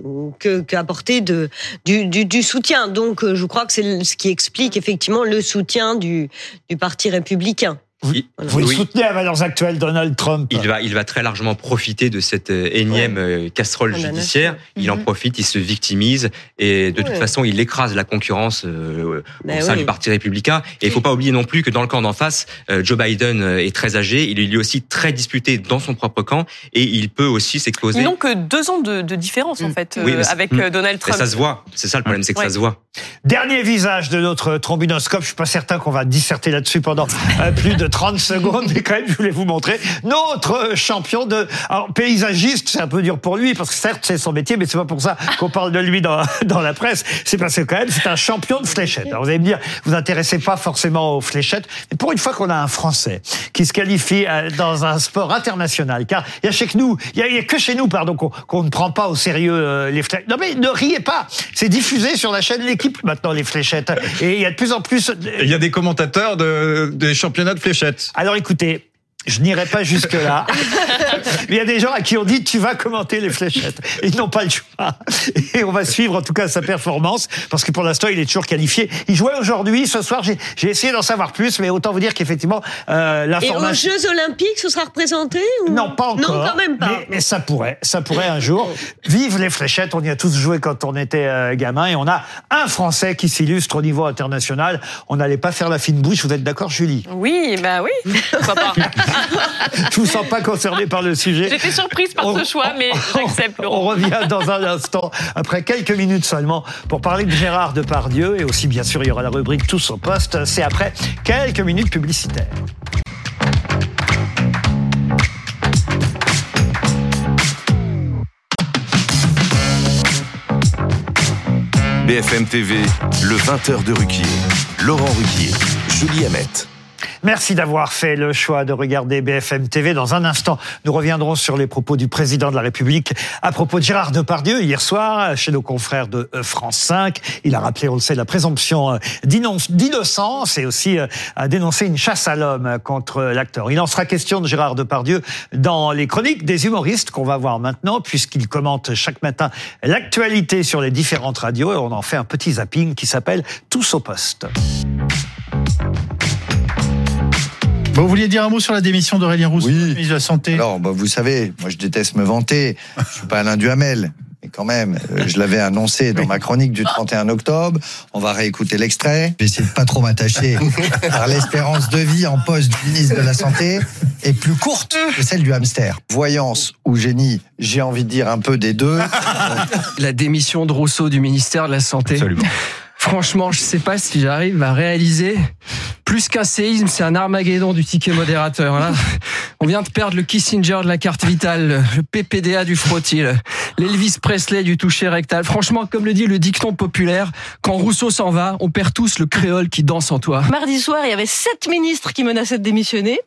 qu'apporter de du, du, du soutien. Donc, euh, je crois que c'est ce qui explique effectivement le soutien du parti républicain. Il- Vous le oui. soutenez à valeurs actuelles, Donald Trump Il va, il va très largement profiter de cette euh, énième euh, casserole judiciaire. Il en Mhm. profite, il se victimise et de toute façon, il écrase la concurrence euh, Ben au sein oui. du Parti républicain. Et il faut pas oublier non plus que dans le camp d'en face, euh, Joe Biden est très âgé. Il est lui aussi très disputé dans son propre camp et il peut aussi s'exposer. Ils n'ont que deux ans de, de différence, en Mm. fait, Oui, euh, avec Mm. Donald Trump. ça se voit. C'est ça le problème, c'est que Ouais. ça se voit. Dernier visage de notre trombinoscope. Je suis pas certain qu'on va disserter là-dessus pendant plus de 30 secondes, mais quand même, je voulais vous montrer notre champion de alors, paysagiste. C'est un peu dur pour lui parce que certes c'est son métier, mais c'est pas pour ça qu'on parle de lui dans, dans la presse. C'est parce que quand même c'est un champion de fléchettes. Alors vous allez me dire, vous intéressez pas forcément aux fléchettes, mais pour une fois qu'on a un Français qui se qualifie euh, dans un sport international, car il y a chez nous, il y a, que chez nous, pardon, qu'on ne prend pas au sérieux euh, les fléchettes. Non mais ne riez pas, c'est diffusé sur la chaîne L'équipe maintenant les fléchettes, et il y a de plus en plus. Il y a des commentateurs de, des championnats de fléchettes. Alors écoutez, je n'irai pas jusque-là. Mais il y a des gens à qui on dit tu vas commenter les fléchettes. Ils n'ont pas le choix. Et on va suivre en tout cas sa performance parce que pour l'instant il est toujours qualifié. Il jouait aujourd'hui, ce soir. J'ai j'ai essayé d'en savoir plus, mais autant vous dire qu'effectivement euh, Et aux l'information. Jeux Olympiques, ce sera représenté ou... Non, pas encore. Non, quand même pas. Mais, mais ça pourrait, ça pourrait un jour. Vive les fléchettes, on y a tous joué quand on était euh, gamin et on a un Français qui s'illustre au niveau international. On n'allait pas faire la fine bouche, vous êtes d'accord Julie? Oui, bah oui, pourquoi pas? Je vous sens pas concerné par le sujet. J'étais surprise par On- ce choix, mais j'accepte, On revient dans un instant, après quelques minutes seulement, pour parler de Gérard Depardieu. Et aussi, bien sûr, il y aura la rubrique Tous au poste. C'est après quelques minutes publicitaires. BFM TV, le 20h de Ruquier. Laurent Ruquier, Julie Hamet. Merci d'avoir fait le choix de regarder BFM TV. Dans un instant, nous reviendrons sur les propos du président de la République à propos de Gérard Depardieu hier soir chez nos confrères de euh, France 5. Il a rappelé, on le sait, la présomption euh, d'inno- d'innocence et aussi euh, a dénoncé une chasse à l'homme contre l'acteur. Il en sera question de Gérard Depardieu dans les chroniques des humoristes qu'on va voir maintenant puisqu'il commente chaque matin l'actualité sur les différentes radios et on en fait un petit zapping qui s'appelle Tous au poste. Bon, vous vouliez dire un mot sur la démission d'Aurélien Rousseau, Oui. ministre de la Santé Alors, bah, vous savez, moi je déteste me vanter. Je suis pas Alain Duhamel. Mais quand même, euh, je l'avais annoncé dans ma chronique du 31 octobre. On va réécouter l'extrait. Je vais essayer de pas trop m'attacher, car l'espérance de vie en poste du ministre de la Santé est plus courte que celle du hamster. Voyance ou génie, j'ai envie de dire un peu des deux. la démission de Rousseau du ministère de la Santé. Absolument. Franchement, je sais pas si j'arrive à réaliser. Plus qu'un séisme, c'est un Armageddon du ticket modérateur. Là, on vient de perdre le Kissinger de la carte vitale, le PPDA du frottis, le- l'Elvis Presley du toucher rectal. Franchement, comme le dit le dicton populaire, quand Rousseau s'en va, on perd tous le créole qui danse en toi. Mardi soir, il y avait sept ministres qui menaçaient de démissionner,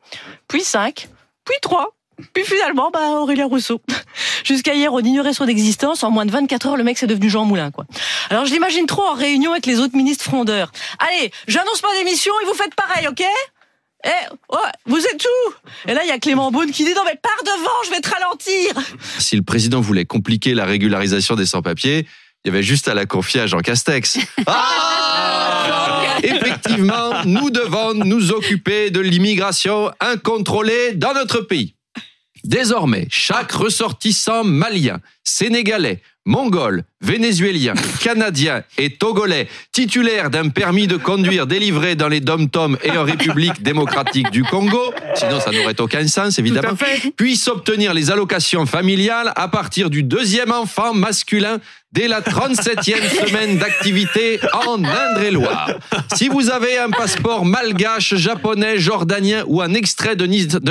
puis cinq, puis trois. Puis finalement, bah, Aurélien Rousseau. Jusqu'à hier, on ignorait son existence. En moins de 24 heures, le mec, c'est devenu Jean Moulin, quoi. Alors, je l'imagine trop en réunion avec les autres ministres frondeurs. Allez, j'annonce ma démission et vous faites pareil, ok? Eh, ouais, vous êtes où Et là, il y a Clément Beaune qui dit, non, mais pars devant, je vais te ralentir si le président voulait compliquer la régularisation des sans-papiers, il y avait juste à la confier à Jean Castex. Ah Effectivement, nous devons nous occuper de l'immigration incontrôlée dans notre pays. Désormais, chaque ressortissant malien, sénégalais Mongols, Vénézuéliens, Canadiens et Togolais, titulaires d'un permis de conduire délivré dans les dom-toms et en République démocratique du Congo, sinon ça n'aurait aucun sens évidemment, puissent obtenir les allocations familiales à partir du deuxième enfant masculin dès la 37e semaine d'activité en Indre-et-Loire. Si vous avez un passeport malgache, japonais, jordanien ou un extrait de,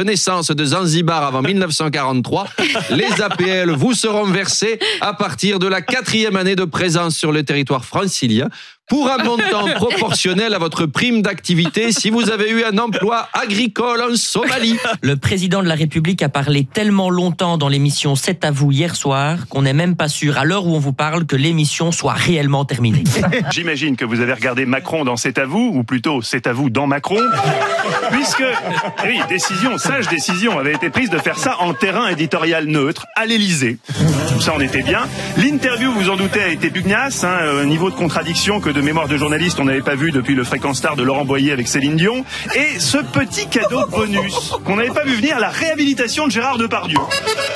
naissance de Zanzibar avant 1943, les APL vous seront versés à partir de la quatrième année de présence sur le territoire francilien pour un montant proportionnel à votre prime d'activité si vous avez eu un emploi agricole en Somalie. Le président de la République a parlé tellement longtemps dans l'émission C'est à vous hier soir qu'on n'est même pas sûr, à l'heure où on vous parle, que l'émission soit réellement terminée. J'imagine que vous avez regardé Macron dans C'est à vous, ou plutôt C'est à vous dans Macron, puisque, eh oui, décision, sage décision avait été prise de faire ça en terrain éditorial neutre, à l'Élysée. Ça, on était bien. L'interview, vous en doutez, a été pugnace, hein, un niveau de contradiction que de mémoire de journaliste, on n'avait pas vu depuis le fréquent star de Laurent Boyer avec Céline Dion. Et ce petit cadeau bonus, qu'on n'avait pas vu venir, la réhabilitation de Gérard Depardieu,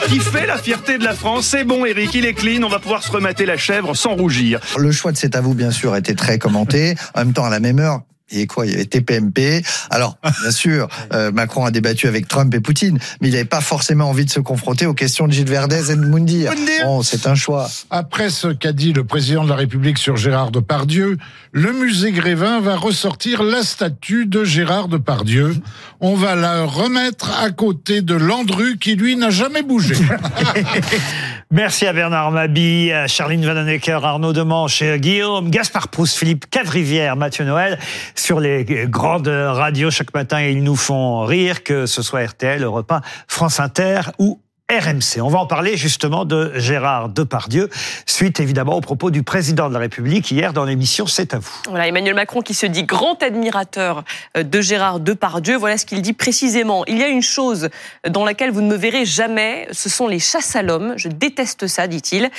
qui fait la fierté de la France. C'est bon, Eric, il est clean, on va pouvoir se remater la chèvre sans rougir. Le choix de C'est à vous, bien sûr, été très commenté. En même temps, à la même heure, il y avait quoi Il y avait TPMP. Alors, bien sûr, euh, Macron a débattu avec Trump et Poutine, mais il n'avait pas forcément envie de se confronter aux questions de Gilles Verdez et de Moundir. Bon, c'est un choix. Après ce qu'a dit le président de la République sur Gérard Depardieu, le musée Grévin va ressortir la statue de Gérard Depardieu. On va la remettre à côté de Landru qui, lui, n'a jamais bougé. Merci à Bernard Mabie, à Charline Vanhoenacker, Arnaud Demanche, Guillaume, Gaspard Proust, Philippe Cadrivière, Mathieu Noël, sur les grandes radios chaque matin. Ils nous font rire, que ce soit RTL, Europe 1, France Inter ou RMC. On va en parler justement de Gérard Depardieu, suite évidemment aux propos du président de la République hier dans l'émission C'est à vous. Voilà, Emmanuel Macron qui se dit grand admirateur euh, de Gérard Depardieu. Voilà ce qu'il dit précisément. Il y a une chose dans laquelle vous ne me verrez jamais, ce sont les chasses à l'homme. Je déteste ça, dit-il.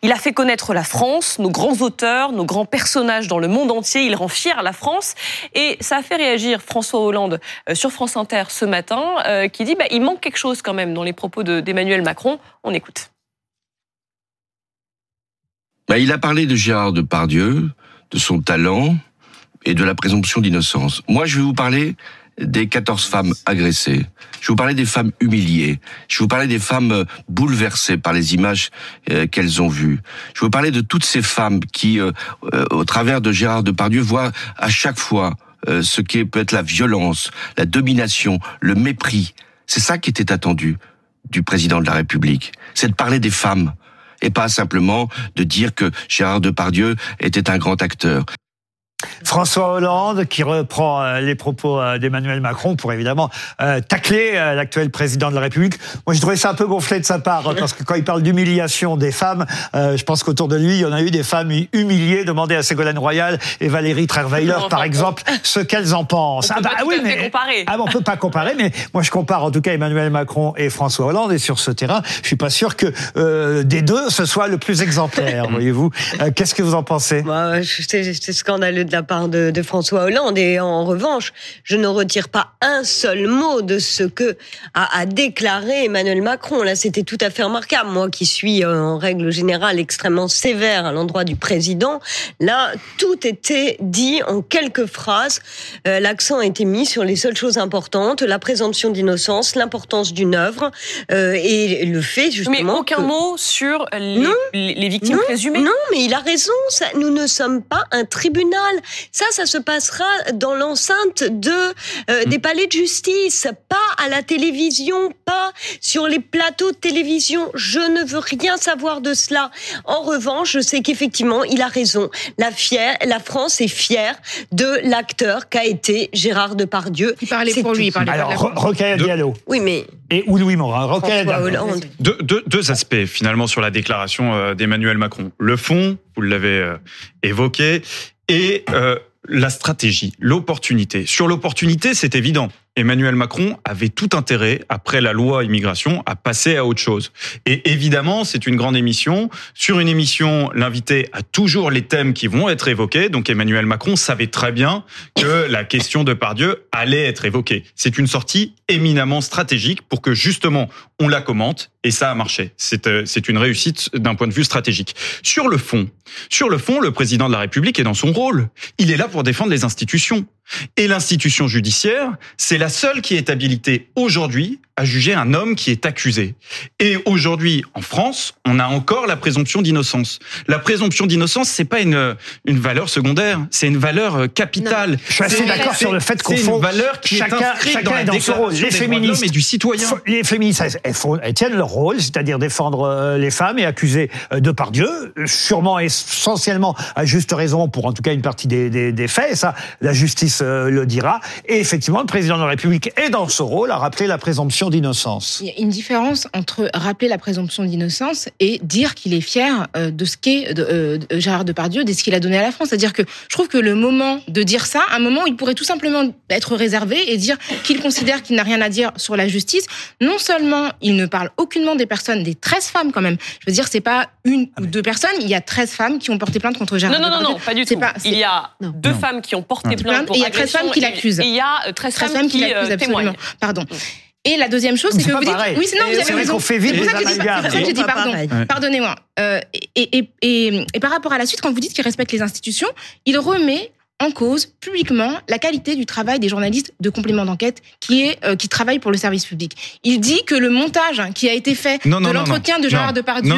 Il a fait connaître la France, nos grands auteurs, nos grands personnages dans le monde entier. Il rend fier la France. Et ça a fait réagir François Hollande euh, sur France Inter ce matin, euh, qui dit bah, il manque quelque chose quand même dans les propos de- d'Emmanuel Macron. On écoute. Bah, il a parlé de Gérard Depardieu, de son talent et de la présomption d'innocence. Moi, je vais vous parler des 14 femmes agressées. Je vais vous parler des femmes humiliées. Je vais vous parler des femmes euh, bouleversées par les images euh, qu'elles ont vues. Je vais vous parler de toutes ces femmes qui, euh, au travers de Gérard Depardieu, voient à chaque fois ce qui peut être la violence, la domination, le mépris. C'est ça qui était attendu du président de la République. C'est de parler des femmes et pas simplement de dire que Gérard Depardieu était un grand acteur. François Hollande qui reprend euh, les propos euh, d'Emmanuel Macron pour évidemment euh, tacler l'actuel président de la République. Moi, j'ai trouvé ça un peu gonflé de sa part hein, parce que quand il parle d'humiliation des femmes, je pense qu'autour de lui, il y en a eu des femmes humiliées. Demandez à Ségolène Royal et Valérie Trierweiler, par exemple, ce qu'elles en pensent. On peut pas tout à fait comparer. Ah on peut pas comparer, mais moi je compare en tout cas Emmanuel Macron et François Hollande et sur ce terrain, je suis pas sûr que euh, des deux ce soit le plus exemplaire, voyez-vous. Qu'est-ce que vous en pensez? Bah, c'est scandaleux de la part de, de François Hollande. Et en revanche, je ne retire pas un seul mot de ce que a, a déclaré Emmanuel Macron. Là, c'était tout à fait remarquable. Moi, qui suis euh, en règle générale extrêmement sévère à l'endroit du président, là, tout était dit en quelques phrases. Euh, L'accent a été mis sur les seules choses importantes la présomption d'innocence, l'importance d'une œuvre euh, et le fait justement. Mais aucun que- mot sur les, Non. les- les victimes non, présumées. Non, mais il a raison. Ça, nous ne sommes pas un tribunal. Ça, ça se passera dans l'enceinte de euh, des palais de justice, pas à la télévision, pas sur les plateaux de télévision. Je ne veux rien savoir de cela. En revanche, je sais qu'effectivement, il a raison. La fière, la France est fière de l'acteur qu'a été Gérard Depardieu. Il parlait pour lui, il parlait Alors, Ro- Rokhaya Diallo. Oui, mais et ou Louis Morin. François Diallo. Hollande. Deux, deux- deux aspects finalement sur la déclaration euh, d'Emmanuel Macron. Le fond, vous l'avez euh, évoqué, et euh, la stratégie, l'opportunité. Sur l'opportunité, c'est évident. Emmanuel Macron avait tout intérêt, après la loi immigration, à passer à autre chose. Et évidemment, c'est une grande émission. Sur une émission, l'invité a toujours les thèmes qui vont être évoqués. Donc Emmanuel Macron savait très bien que la question de Pardieu allait être évoquée. C'est une sortie éminemment stratégique pour que justement on la commente et ça a marché. C'est euh, une réussite d'un point de vue stratégique. Sur le fond, sur le fond, le président de la République est dans son rôle. Il est là pour défendre les institutions. Et l'institution judiciaire, c'est la seule qui est habilitée aujourd'hui à juger un homme qui est accusé. Et aujourd'hui, en France, on a encore la présomption d'innocence. La présomption d'innocence, c'est pas une une valeur secondaire, c'est une valeur euh, capitale. Je suis assez d'accord sur le fait qu'on c'est faut une valeur qui chacun, est inscrite chacun dans la est dans son rôle. Les féministes et du citoyen. Les féministes, elles, elles font- elles tiennent leur rôle, c'est-à-dire défendre euh, les femmes et accuser euh, de par Dieu, sûrement essentiellement à juste raison pour en tout cas une partie des, des- des faits. Et ça, la justice le dira. Et effectivement, le président de la République est dans ce rôle à rappeler la présomption d'innocence. Il y a une différence entre rappeler la présomption d'innocence et dire qu'il est fier euh, de ce qu'est euh, Gérard Depardieu, de ce qu'il a donné à la France. C'est-à-dire que je trouve que le moment de dire ça, un moment où il pourrait tout simplement être réservé et dire qu'il considère qu'il n'a rien à dire sur la justice. Non seulement il ne parle aucunement des personnes, des 13 femmes quand même. Je veux dire, c'est pas une ou deux personnes, il y a 13 femmes qui ont porté plainte contre Gérard Non, non, non, Depardieu. non, pas du tout. pas- il y a Non. deux Non. femmes qui ont porté Ouais. plainte pour Et il y a 13 agression femmes qui l'accusent. Il y a euh, 13 13 femmes qui, l'accusent, euh, absolument. témoignent. Pardon. Et la deuxième chose, c'est que vous dites. pareil. Oui, c'est non, vous c'est avez vrai raison. qu'on fait vite C'est pour ça que c'est pour ça que j'ai dit pardon. Pardonnez-moi. Euh, et, et, et, et par rapport à la suite, quand vous dites qu'il respecte les institutions, il remet en cause publiquement la qualité du travail des journalistes de complément d'enquête qui est euh, qui travaillent pour le service public. Il dit que le montage qui a été fait Non, non, de l'entretien de Gérard. Depardieu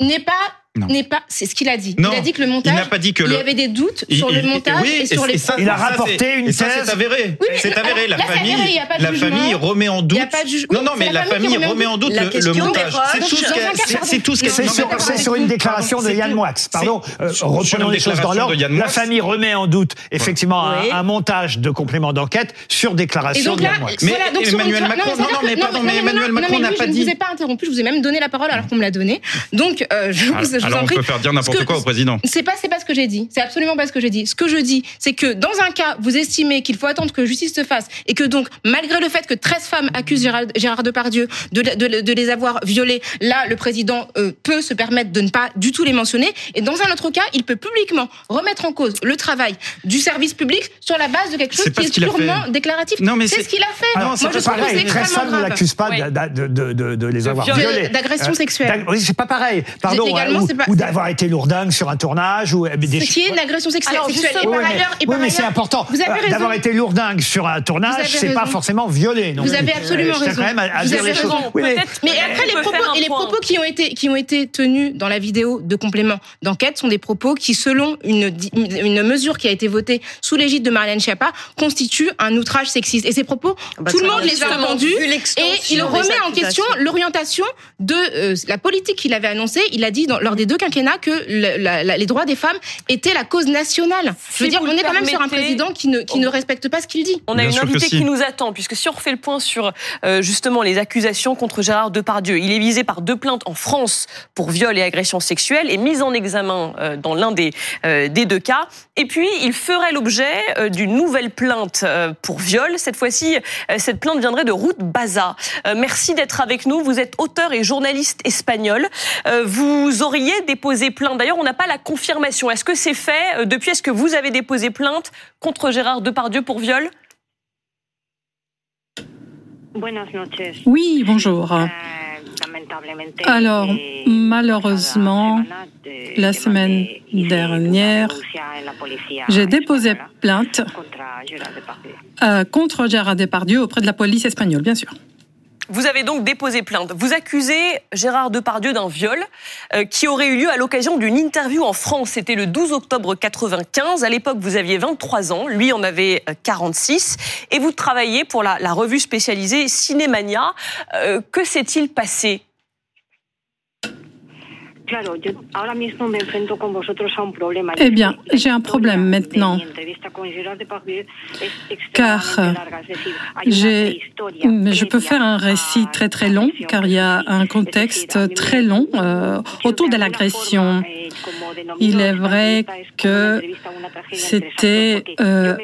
n'est pas. N'est pas c'est ce qu'il a dit. Non. il a dit que le montage Il n'a pas dit que il y le- avait des doutes Il- sur le il- montage oui, et sur et les ça, Il a rapporté une thèse. c'est avéré. Oui, c'est avéré. La là, famille, avéré, la famille remet en Il doute. y a pas de juge- Non, non, c'est mais la la famille remet en doute la le- le montage. C'est tout ce qu'elle- c'est- pardon. c'est tout ce qu'elle C'est non, sur, une déclaration de c'est Yann tout. Moix. Pardon, euh, reprenons les choses dans l'ordre. La famille remet en doute effectivement un- montage de complément d'enquête sur déclaration de Yann Moix. Mais Emmanuel Macron- non, non, mais pardon, mais Emmanuel Macron n'a pas Je ne dit. vous ai pas interrompu, je vous ai même donné la parole alors qu'on me l'a donnée. Donc, je, vous- vous Alors en on prie. peut faire dire n'importe quoi au président. C'est pas, c'est pas ce que j'ai dit. C'est absolument pas ce que j'ai dit. Ce que je dis, c'est que dans un cas, vous estimez qu'il faut attendre que justice se fasse et que donc, malgré le fait que 13 femmes accusent Gérard, Gérard Depardieu de, de, de les avoir violées, là, le président euh, peut se permettre de ne pas du tout les mentionner. Et dans un autre cas, il peut publiquement remettre en cause le travail du service public sur la base de quelque chose qui est purement déclaratif. Non, mais c'est ce qu'il a fait. Alors, Moi, c'est je pas trouve que pareil. c'est 13 extrêmement femmes ne l'accusent pas Oui. de, de, de, de les avoir viol, violés. d'agression Euh, sexuelle. c'est pas pareil. Pardon. Légalement, c'est pas- ou d'avoir été lourdingue sur un tournage. Ou, euh, des Ce qui est une agression sexuelle. Alors, sexuelle. Et justement- par Oui, mais- ailleurs, et oui, par mais c'est important. Euh. D'avoir été lourdingue sur un tournage, c'est pas forcément violé. non Vous avez absolument je tiens raison. quand même à, à Vous dire avez les choses. raison. Oui, mais- après, les propos, et les qui ont été qui ont été tenus dans la vidéo de complément d'enquête sont des propos qui, selon une mesure qui a été votée sous l'égide de Marianne Schiappa, constituent un outrage sexiste. Et ces propos, Bah, tout le monde les a entendus. Et il remet en question l'orientation de euh, la politique qu'il avait annoncée. Il a dit dans- lors des deux quinquennats que le- la- la- les droits des femmes étaient la cause nationale. Je veux dire, on est quand même sur un président qui ne, qui ne respecte pas ce qu'il dit. On a Bien une invitée si. qui nous attend, puisque si on refait le point sur euh, justement les accusations contre Gérard Depardieu, il est visé par deux plaintes en France pour viol et agression sexuelle et mise en examen euh, dans l'un des, euh, des deux cas. Et puis, il ferait l'objet euh, d'une nouvelle plainte euh, pour viol. Cette fois-ci, euh, cette plainte viendrait de Ruth Baza. Euh, merci d'être avec nous. Vous êtes auteur et journaliste espagnol. Euh, vous auriez déposé plainte. D'ailleurs, on n'a pas la confirmation. Est-ce que c'est fait Euh, Depuis, est-ce que vous avez déposé plainte contre Gérard Depardieu pour viol Oui, bonjour. Alors, malheureusement, la semaine dernière, j'ai déposé plainte euh, contre Gérard Depardieu auprès de la police espagnole, bien sûr. Vous avez donc déposé plainte. Vous accusez Gérard Depardieu d'un viol euh, qui aurait eu lieu à l'occasion d'une interview en France. C'était le 12 octobre 95. À l'époque, vous aviez 23 ans. Lui en avait euh, 46. Et vous travailliez pour la, la revue spécialisée Cinémania. Euh, que s'est-il passé? Eh bien, j'ai un problème maintenant, car j'ai, je peux faire un récit très très long, car il y a un contexte très long euh, autour de l'agression. Il est vrai que c'était euh,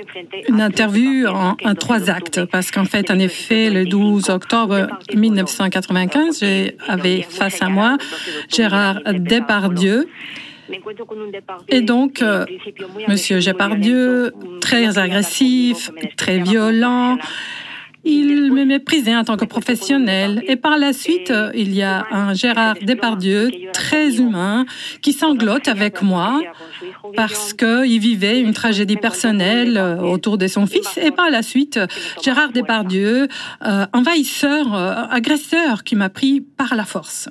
une interview en, en trois actes, parce qu'en fait, en effet, le 12 octobre 1995, j'avais face à moi Gérard Depardieu. Et donc, euh, Monsieur Depardieu, très agressif, très violent, il me méprisait en tant que professionnel. Et par la suite, il y a un Gérard Depardieu très humain qui sanglote avec moi parce qu'il vivait une tragédie personnelle autour de son fils. Et par la suite, Gérard Depardieu, euh, envahisseur, euh, agresseur qui m'a pris par la force.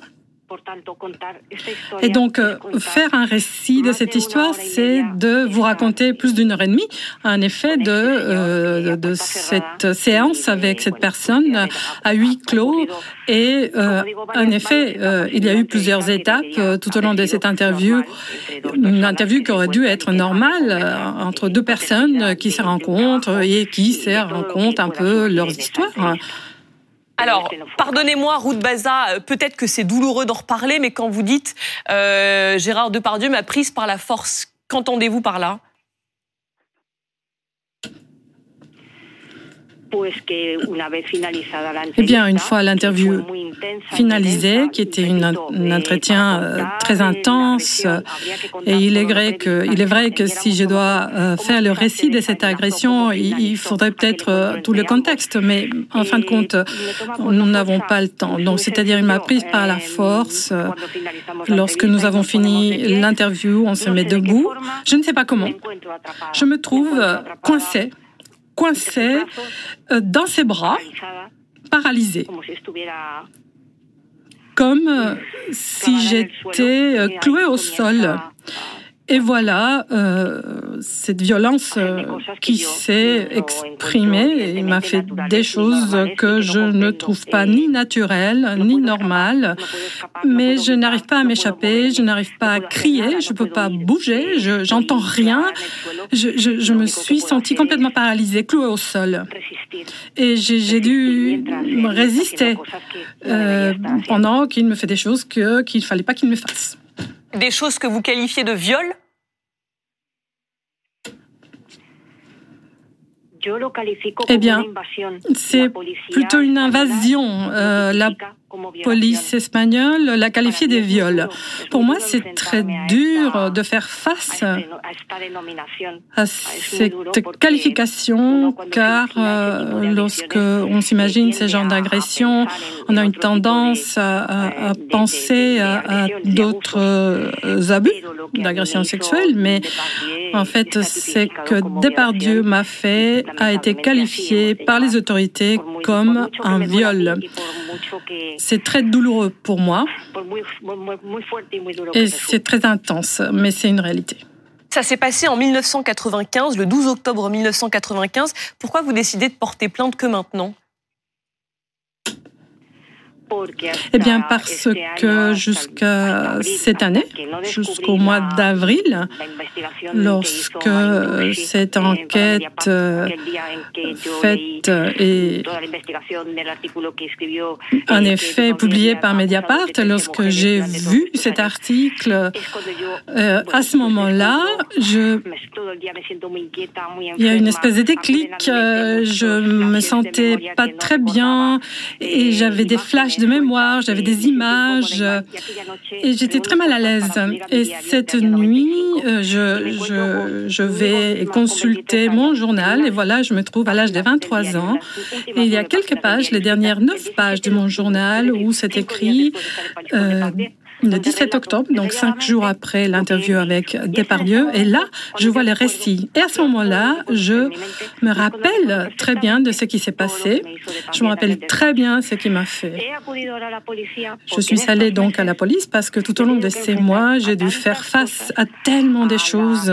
Et donc, euh, faire un récit de cette histoire, c'est de vous raconter plus d'une heure et demie, un effet de, euh, de cette séance avec cette personne à huis clos. Et euh, en effet, euh, il y a eu plusieurs étapes euh, tout au long de cette interview. Une interview qui aurait dû être normale euh, entre deux personnes qui se rencontrent et qui se racontent un peu leurs histoires. Alors, pardonnez-moi, Ruth Baza, euh, peut-être que c'est douloureux d'en reparler, mais quand vous dites euh, Gérard Depardieu m'a prise par la force, qu'entendez-vous par là? Eh bien, une fois l'interview finalisée, qui était un entretien euh, très intense, euh, et il est vrai que, il est vrai que si je dois euh, faire le récit de cette agression, il, faudrait peut-être euh, tout le contexte, mais en fin de compte, nous n'avons pas le temps. Donc, c'est-à-dire, il m'a prise par la force. Lorsque nous avons fini l'interview, on se met debout. Je ne sais pas comment. Je me trouve coincée, coincée euh, dans ses bras, paralysée, comme euh, si j'étais euh, clouée au sol. Et voilà euh, cette violence euh, qui s'est exprimée et m'a fait des choses que je ne trouve pas ni naturelles ni normales. Mais je n'arrive pas à m'échapper, je n'arrive pas à crier, je ne peux pas bouger, je j'entends rien. Je, je, je me suis sentie complètement paralysée, clouée au sol. Et j'ai dû me résister euh, pendant qu'il me fait des choses qu'il fallait pas qu'il me fasse. Des choses que vous qualifiez de viol? Eh bien, c'est plutôt une invasion. Euh, la police espagnole l'a qualifié des viols. Pour moi, c'est très dur de faire face à cette qualification, car euh, lorsque on s'imagine ces genres d'agressions, on a une tendance à, à- à penser à, à d'autres euh, abus d'agression sexuelle, mais en fait, c'est que Depardieu m'a fait a été qualifié par les autorités comme un viol. C'est très douloureux pour moi et c'est très intense, mais c'est une réalité. Ça s'est passé en 1995, le 12 octobre 1995. Pourquoi vous décidez de porter plainte que maintenant? Eh bien, parce que jusqu'à cette année, jusqu'au mois d'avril, lorsque cette enquête euh, faite et en effet publiée par Mediapart, lorsque j'ai vu cet article, euh, à ce moment-là, il y a une espèce de déclic. euh, Je me sentais pas très bien et j'avais des flashs de mémoire, j'avais des images euh, et j'étais très mal à l'aise. Et cette nuit, euh, je, vais consulter mon journal et voilà, je me trouve à l'âge de 23 ans et il y a quelques pages, les dernières neuf pages de mon journal où c'est écrit euh, le 17 octobre, donc cinq jours après l'interview avec Depardieu. Et là, je vois les récits. Et à ce moment-là, je me rappelle très bien de ce qui s'est passé. Je me rappelle très bien ce qui m'a fait. Je suis allée donc à la police parce que tout au long de ces mois, j'ai dû faire face à tellement de choses.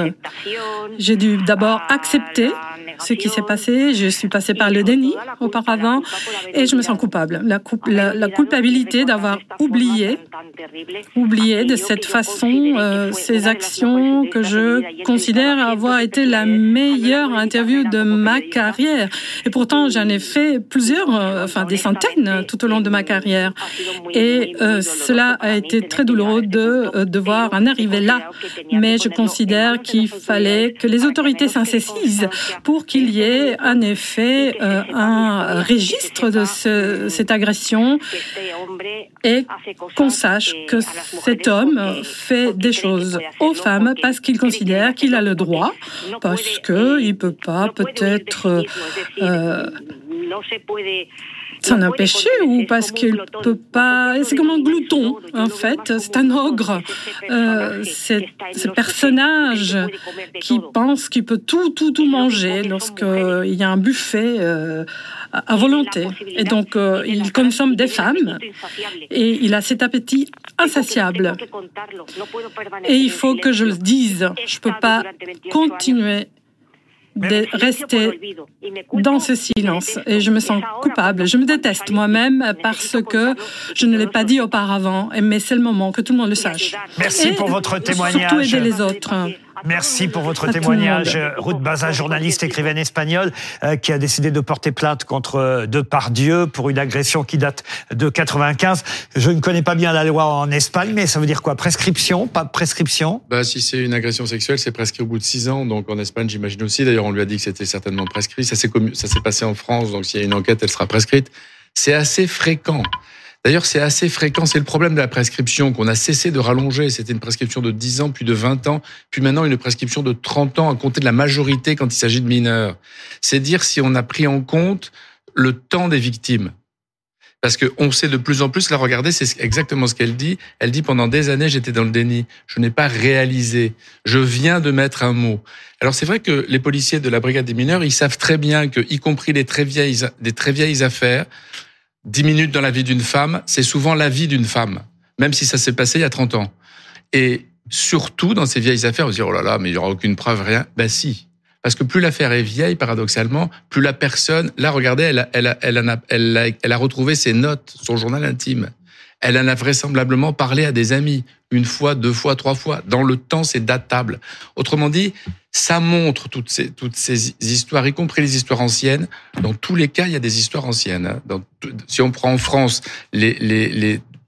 J'ai dû d'abord accepter ce qui s'est passé. Je suis passée par le déni auparavant et je me sens coupable. La, coup- la- la culpabilité d'avoir oublié, oublié de cette façon euh, ces actions que je considère avoir été la meilleure interview de ma carrière. Et pourtant, j'en ai fait plusieurs, euh, enfin des centaines tout au long de ma carrière. Et euh, cela a été très douloureux de euh, devoir en arriver là. Mais je considère qu'il fallait que les autorités s'insaisissent pour qu'il y ait en effet euh, un registre de ce- cette agression et qu'on sache que cet homme fait des choses aux femmes parce qu'il considère qu'il a le droit, parce qu'il ne peut pas peut-être euh, s'en empêcher ou parce qu'il peut pas. C'est comme un glouton, en fait. C'est un ogre. Euh, c'est ce personnage qui pense qu'il peut tout, tout, tout manger lorsqu'il y a un buffet euh, à volonté. Et donc, euh, il consomme des femmes et il a cet appétit insatiable. Et il faut que je le dise. Je peux pas continuer de rester dans ce silence et je me sens coupable. Je me déteste moi-même parce que je ne l'ai pas dit auparavant, et- mais c'est le moment que tout le monde le sache. Merci Et pour votre témoignage. Surtout aider les autres. Merci pour votre À témoignage. Ruth Baza, journaliste, écrivaine espagnole, euh, qui a décidé de porter plainte contre euh, Depardieu pour une agression qui date de 95. Je ne connais pas bien la loi en Espagne, mais ça veut dire quoi? Prescription? Pas prescription? Bah, si c'est une agression sexuelle, c'est prescrit au bout de six ans. Donc en Espagne, j'imagine aussi. D'ailleurs, on lui a dit que c'était certainement prescrit. Ça s'est commu- ça s'est passé en France. Donc s'il y a une enquête, elle sera prescrite. C'est assez fréquent. D'ailleurs, c'est assez fréquent. C'est le problème de la prescription qu'on a cessé de rallonger. C'était une prescription de 10 ans, puis de 20 ans, puis maintenant une prescription de 30 ans à compter de la majorité quand il s'agit de mineurs. C'est dire si on a pris en compte le temps des victimes. Parce que on sait de plus en plus, là, regardez, c'est exactement ce qu'elle dit. Elle dit pendant des années, j'étais dans le déni. Je n'ai pas réalisé. Je viens de mettre un mot. Alors c'est vrai que les policiers de la brigade des mineurs, ils savent très bien que, y compris les très vieilles, des très vieilles affaires, 10 minutes dans la vie d'une femme, c'est souvent la vie d'une femme, même si ça s'est passé il y a 30 ans. Et surtout dans ces vieilles affaires, se dit, oh là là, mais il n'y aura aucune preuve, rien. Ben si. Parce que plus l'affaire est vieille, paradoxalement, plus la personne, là, regardez, elle a, elle elle a, elle a retrouvé ses notes, son journal intime. Elle en a vraisemblablement parlé à des amis, une fois, deux fois, trois fois. Dans le temps, c'est datable. Autrement dit, ça montre toutes ces, toutes ces histoires, y compris les histoires anciennes. Dans tous les cas, il y a des histoires anciennes. hein. Si on prend en France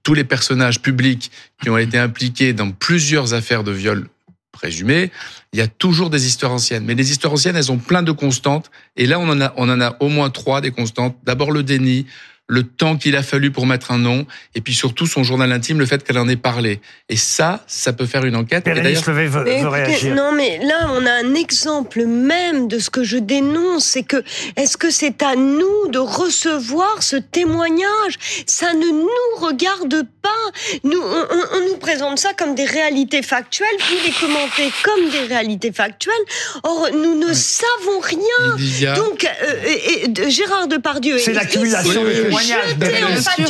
tous les personnages publics qui ont été impliqués dans plusieurs affaires de viol présumés, il y a toujours des histoires anciennes. Mais les histoires anciennes, elles ont plein de constantes. Et là, on en a, on en a au moins trois des constantes. D'abord le déni, le temps qu'il a fallu pour mettre un nom, et puis surtout son journal intime, le fait qu'elle en ait parlé. Et ça, ça peut faire une enquête. Et Levé veut, Mais veut écoutez, réagir. non, mais là, on a un exemple même de ce que je dénonce. C'est que, est-ce que c'est à nous de recevoir ce témoignage? Ça ne nous regarde pas. Nous, on, on- on nous présente ça comme des réalités factuelles, puis les commenter comme des réalités factuelles. Or, nous ne savons rien. Lydia. Donc, euh, et- et de- Gérard Depardieu. C'est est l'accumulation des témoignages,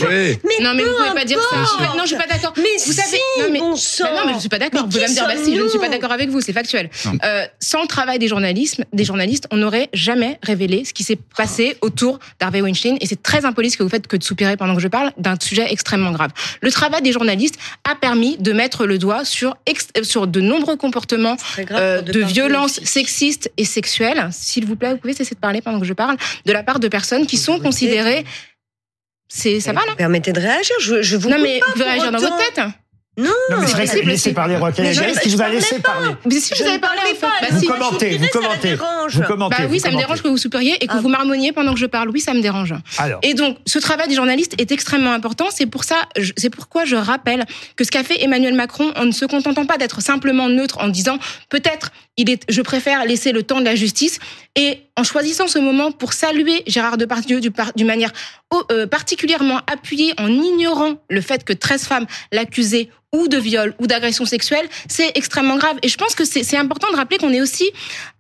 Oui. Mais non, mais vous pouvez pas dire ça. importe. En fait, non, je suis pas d'accord. Mais vous savez, non, mais, bon sang. Bah non, mais je suis pas d'accord. Mais Vous pouvez me dire, bah si, je ne suis pas d'accord avec vous, c'est factuel. Euh, sans le travail des journalistes, des journalistes, on n'aurait jamais révélé ce qui s'est passé autour d'Harvey Weinstein. Et c'est très impoli ce que vous faites que de soupirer pendant que je parle d'un sujet extrêmement grave. Le travail des journalistes a permis de mettre le doigt sur, euh, sur de nombreux comportements euh, de Depardieu violence sexistes et sexuelles. S'il vous plaît, vous pouvez cesser de parler pendant que je parle, de la part de personnes qui sont considérées. C'est ça va là Permettez de réagir. Je, je vous non mais pas vous pouvez réagir dans votre tête. Non, Non, mais c'est laissez c'est- parler Rocaille Mais non, Gaël, mais qui je vous a laissé parler. Mais si Je vous avez ne parlé en fait, bah vous si. commentez, vous commentez. Vous commentez. Bah oui, vous ça me dérange que vous soupiriez et que vous marmonniez pendant que je parle. Oui, ça me dérange. Alors. Et donc, ce travail des journalistes est extrêmement important. C'est pour ça, c'est pourquoi je rappelle que ce qu'a fait Emmanuel Macron, en ne se contentant pas d'être simplement neutre, en disant peut-être il est, je préfère laisser le temps de la justice, et en choisissant ce moment pour saluer Gérard Depardieu du par- d'une manière oh, euh, particulièrement appuyée, en ignorant le fait que 13 femmes l'accusaient ou de viol ou d'agression sexuelle, c'est extrêmement grave. Et je pense que c'est important de rappeler qu'on est aussi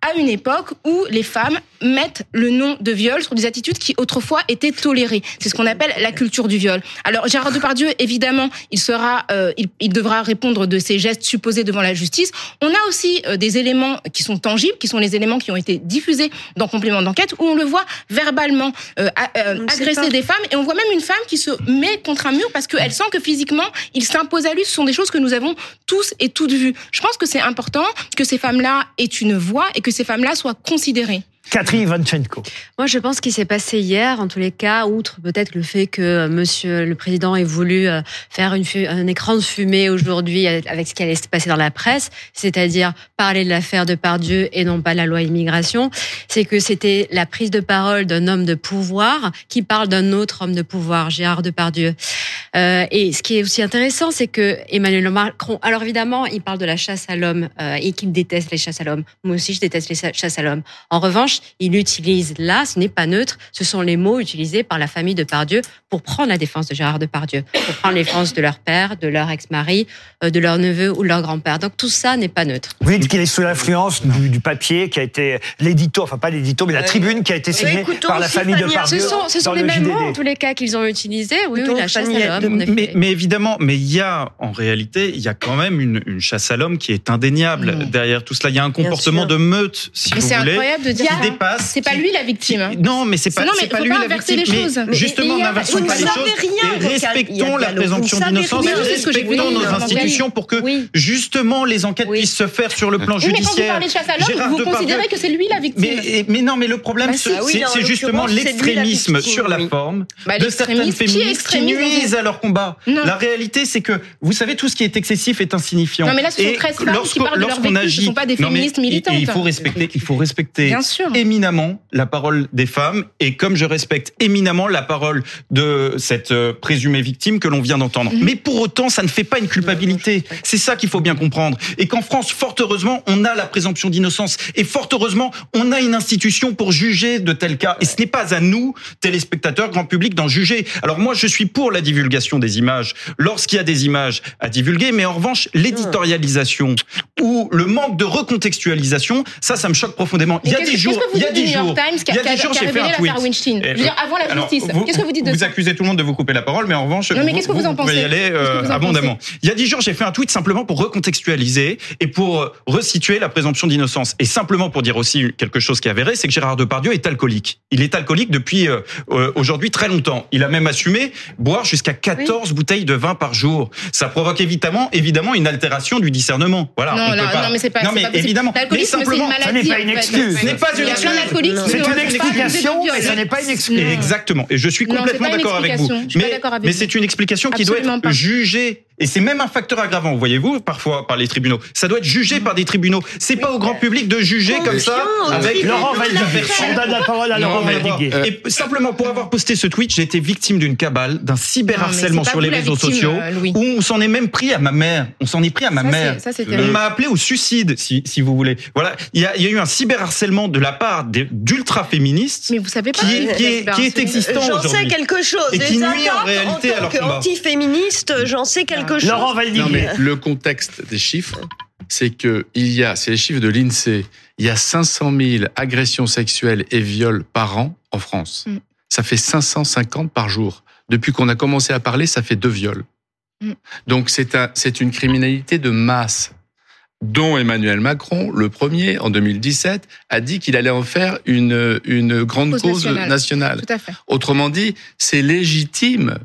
à une époque où les femmes mettent le nom de viol sur des attitudes qui autrefois étaient tolérées. C'est ce qu'on appelle la culture du viol. Alors Gérard Depardieu, évidemment, il sera, euh, il, il devra répondre de ses gestes supposés devant la justice. On a aussi euh, des éléments qui sont tangibles, qui sont les éléments qui ont été diffusés dans complément d'enquête, où on le voit verbalement euh, a- euh, agresser des femmes, et on voit même une femme qui se met contre un mur parce qu'elle sent que physiquement, il s'impose à lui. Ce sont des choses que nous avons tous et toutes vues. Je pense que c'est important que ces femmes-là aient une voix et que ces femmes-là soient considérées. Catherine Ivanchenko. Moi, je pense qu'il s'est passé hier, en tous les cas, outre peut-être le fait que euh, Monsieur le Président ait voulu euh, faire un écran de fumée aujourd'hui euh, avec ce qui allait se passer dans la presse, c'est-à-dire parler de l'affaire de Pardieu et non pas la loi immigration, c'est que c'était la prise de parole d'un homme de pouvoir qui parle d'un autre homme de pouvoir, Gérard Depardieu. Euh, et ce qui est aussi intéressant, c'est que Emmanuel Macron, alors évidemment, il parle de la chasse à l'homme et qu'il déteste les chasses à l'homme. Moi aussi, je déteste les chasses à l'homme. En revanche, il utilise là, ce n'est pas neutre, ce sont les mots utilisés par la famille de Pardieu pour prendre la défense de Gérard Depardieu, pour prendre la défense de leur père, de leur ex-mari, euh, de leur neveu ou de leur grand-père. Donc tout ça n'est pas neutre. Vous dites qu'il est sous l'influence du, du papier qui a été l'édito, enfin pas l'édito, mais la tribune qui a été signée écoutons par la famille de Fanny Pardieu. Ce sont, ce sont les le mêmes JDD. mots en tous les cas qu'ils ont utilisés. Oui, oui, la chasse à l'homme. Mais, mais évidemment, mais il y a en réalité, il y a quand même une, une chasse à l'homme qui est indéniable derrière tout cela. Il y a un comportement de meute, si Mais vous c'est voulez, incroyable de dire. Dépasse. C'est pas lui la victime. hein. Non, mais c'est pas, Non, mais pas faut lui pas la inverser victime. les choses. Mais justement, n'inversons vous pas ne les choses rien, et respectons la présomption ne d'innocence respectons nos institutions pour que justement les enquêtes puissent se faire sur le plan Oui, mais quand vous judiciaire. parlez de chasse à l'homme, vous considérez que c'est lui la victime. mais, non, mais le problème, Bah, c'est justement l'extrémisme sur la forme Bah, de certaines l'extrémisme, qui est féministes qui nuisent à leur combat. La réalité, c'est que vous savez, tout ce qui est excessif est insignifiant. Non, mais là, ce sont Et 13 femmes qui lorsqu'on- parlent de leur vécu, ce agit- sont pas des féministes il- militantes. Il faut respecter, il faut respecter Bien sûr. Éminemment la parole des femmes et comme je respecte éminemment la parole de cette euh, présumée victime que l'on vient d'entendre. Mhm. Mais pour autant, ça ne fait pas une culpabilité. C'est ça qu'il faut bien comprendre. Et qu'en France, fort heureusement, on a la présomption d'innocence et fort heureusement, on a une institution pour juger de tels cas. Et ce n'est pas à nous, téléspectateurs, grand public, d'en juger. Alors moi, je suis pour la divulgation des images lorsqu'il y a des images à divulguer, mais en revanche, l'éditorialisation ou le manque de recontextualisation, ça, ça me choque profondément. Il y a des jours, que vous il y a dites du New jours, York Times qui a- révélé un tweet. l'affaire Weinstein Je veux dire, avant la alors, justice, qu'est-ce que vous dites de Vous ça accusez tout le monde de vous couper la parole, mais en revanche, Non, mais qu'est-ce que vous en pouvez y pensez aller euh, abondamment. Il y a dix jours, j'ai fait un tweet simplement pour recontextualiser et pour euh, resituer la présomption d'innocence. Et simplement pour dire aussi quelque chose qui est avéré, c'est que Gérard Depardieu est alcoolique. Il est alcoolique depuis euh, euh, aujourd'hui très longtemps. Il a même assumé boire jusqu'à 14 bouteilles de vin par jour. Ça provoque évidemment, évidemment une altération du discernement. Voilà. Non, on là, peut pas- non, mais c'est pas- Non, mais pas évidemment. L'alcoolisme, c'est une simplement, maladie, Ce n'est pas une excuse. Ce n'est pas Il y une a plein excuse. d'alcooliques qui C'est ne une explication, mais ce n'est pas une. Non. Exactement. Et je suis complètement d'accord avec vous. explication. Mais, c'est une explication qui doit être jugée. Et c'est même un facteur aggravant, voyez-vous, parfois par les tribunaux. Ça doit être jugé par des tribunaux. C'est pas au grand public de juger comme ça avec Laurent Valdiguier. On donne la parole à Non, Laurent mais Valdiguier. d'abord, Et simplement pour avoir posté ce tweet, j'ai été victime d'une cabale, d'un cyberharcèlement sur les réseaux victime, sociaux, euh, Louis. où on s'en est même pris à ma mère. On s'en est pris à ma Ça, mère. ça, on m'a appelé au suicide, si, si vous voulez. Voilà, il y a, il y a eu un cyberharcèlement de la part des- d'ultra-féministes Mais vous savez pas qui, est- qui est, qui est existant J'en aujourd'hui. sais quelque chose. Et qui nuit en réalité à leur combat. qu'antiféministe, j'en sais quelque chose. Non, mais le contexte des chiffres, c'est que il y a, c'est les chiffres de l'INSEE, il y a 500 000 agressions sexuelles et viols par an en France. Mm. Ça fait 550 par jour. Depuis qu'on a commencé à parler, ça fait deux viols. Mm. Donc c'est un, c'est une criminalité de masse dont Emmanuel Macron, le premier, en 2017, a dit qu'il allait en faire une, une grande Cause cause nationale. nationale. Tout à fait. Autrement dit, c'est légitime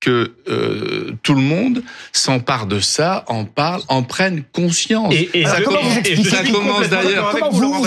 que euh, tout le monde s'empare de ça, en parle, en prenne conscience. Et- et ça commence, ça commence d'ailleurs.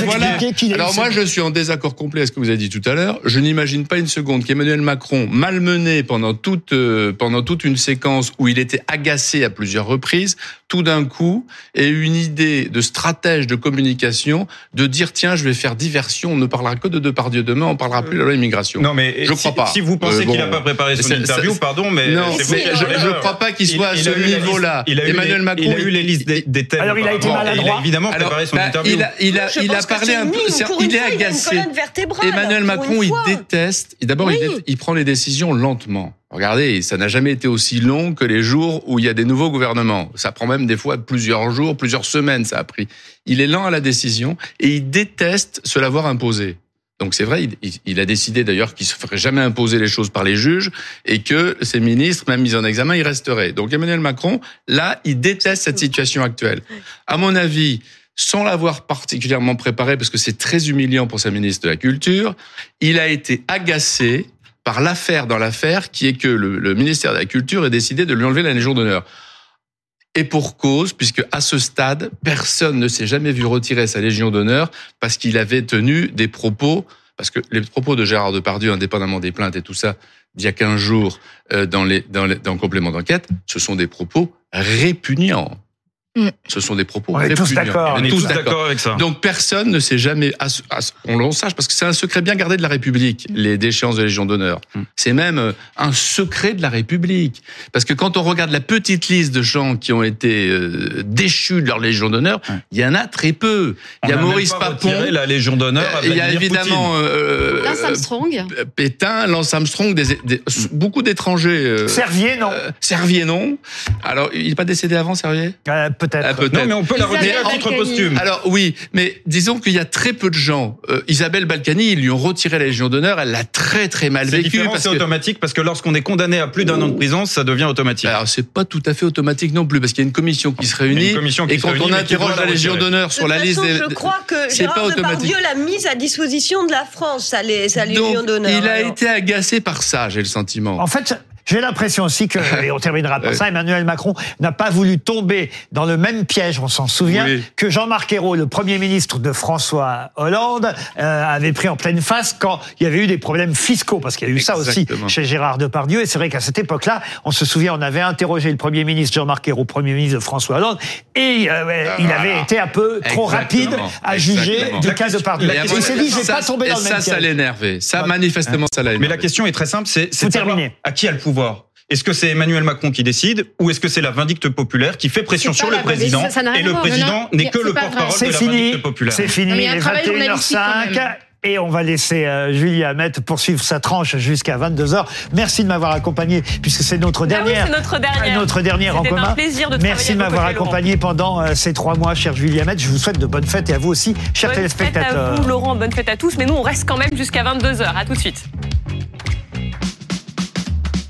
Voilà. eu Alors moi, je suis en désaccord complet avec ce que vous avez dit tout à l'heure. Je n'imagine pas une seconde qu'Emmanuel Macron, malmené pendant toute euh, pendant toute une séquence où il était agacé à plusieurs reprises, tout d'un coup ait une idée de stratège de communication de dire tiens, je vais faire diversion. On ne parlera que de Depardieu demain. On parlera plus de la loi immigration. Non, mais je si- crois pas. Si vous pensez Euh, qu'il n'a pas préparé son interview, pardon, mais non, vous qui je, je erreur. crois pas qu'il Il- soit à il ce niveau-là. Emmanuel les- Macron, il a eu les listes des, des thèmes. Alors, il a été maladroit. Il a évidemment Alors, préparé son bah, interview. il a, il a, Je il a pense que parlé un peu. Il est agacé. Emmanuel Macron, il déteste. D'abord, il prend les décisions lentement. Regardez, ça n'a jamais été aussi long que les jours où il y a des nouveaux gouvernements. Ça prend même des fois plusieurs jours, plusieurs semaines, ça a pris. Il est lent à la décision et il déteste se l'avoir imposé. Donc c'est vrai, il, a décidé d'ailleurs qu'il se ferait jamais imposer les choses par les juges et que ses ministres, même mis en examen, ils resteraient. Donc Emmanuel Macron, là, il déteste cette situation actuelle. À mon avis, sans l'avoir particulièrement préparé, parce que c'est très humiliant pour sa ministre de la Culture, il a été agacé par l'affaire dans l'affaire, qui est que le, le ministère de la Culture ait décidé de lui enlever la Légion d'honneur. Et pour cause, puisque à ce stade, personne ne s'est jamais vu retirer sa Légion d'honneur parce qu'il avait tenu des propos, parce que les propos de Gérard Depardieu, indépendamment des plaintes et tout ça, d'il y a 15 jours euh, dans, les, dans, les, dans le complément d'enquête, ce sont des propos répugnants. Ce sont des propos On est tous d'accord. On est tous d'accord avec ça. Donc personne ne s'est jamais, on le sache, parce que c'est un secret bien gardé de la République, les déchéances de Légion d'honneur. C'est même euh, un secret de la République. Parce que quand on regarde la petite liste de gens qui ont été euh, déchus de leur Légion d'honneur, il y en a très peu. Il y a Maurice même pas Papon. retiré la Légion d'honneur Euh, Il y a évidemment euh, Lance Armstrong. Pétain, Lance Armstrong, des, des- beaucoup d'étrangers. euh, Servier, non. euh, Servier, non. Alors, il n'est pas décédé avant, Servier? Peut-être. Ah, peut-être. Non, mais on peut la retirer à titre Balkany. posthume. alors oui, mais disons qu'il y a très peu de gens. Euh, Isabelle Balkany, ils lui ont retiré la Légion d'honneur. Elle l'a très très mal C'est vécu c'est que automatique parce que lorsqu'on est condamné à plus d'un an de prison, ça devient automatique. alors c'est pas tout à fait automatique non plus parce qu'il y a une commission qui se réunit une commission qui et se quand réunit, on interroge la Légion d'honneur sur la liste des je crois que c'est pas Gérard automatique. Depardieu l'a mise à disposition de la France, sa, lé- sa Légion d'honneur. il a été agacé par ça, j'ai le sentiment. En fait, j'ai l'impression aussi que, et on terminera par ça, Emmanuel Macron n'a pas voulu tomber dans le même piège, on s'en souvient, Oui. que Jean-Marc Ayrault, le Premier ministre de François Hollande, euh, avait pris en pleine face quand il y avait eu des problèmes fiscaux, parce qu'il y a eu ça aussi chez Gérard Depardieu, et c'est vrai qu'à cette époque-là, on se souvient, on avait interrogé le Premier ministre Jean-Marc Ayrault, Premier ministre de François Hollande, et euh, ouais, il avait été un peu trop rapide à juger Exactement. du La cas question- Depardieu. Il s'est dit, je vais ça- pas tomber dans le ça, même ça piège. l'énervait. Ça, manifestement, ça l'a Mais énervé. la question est très simple, c'est à qui a le pouvoir Est-ce que c'est Emmanuel Macron qui décide ou est-ce que c'est la vindicte populaire qui fait pression sur le président ça- ça et le président n'est que le porte-parole de C'est la fini, vindicte populaire c'est fini, il est un travail journalistique quand 21h05 même. et on va laisser euh, Julie Hamet poursuivre sa tranche jusqu'à 22h. Merci de m'avoir accompagné puisque c'est notre Ah oui, dernière, c'est notre dernière. notre dernière en C'était un commun. plaisir de Merci de m'avoir Laurent. accompagné pendant euh, ces trois mois, chère Julie Hamet. Je vous souhaite de bonnes fêtes et à vous aussi, chers Bonne fête téléspectateurs. à vous, Laurent. Bonne fête à tous. Mais nous, on reste quand même jusqu'à 22h. À tout de suite.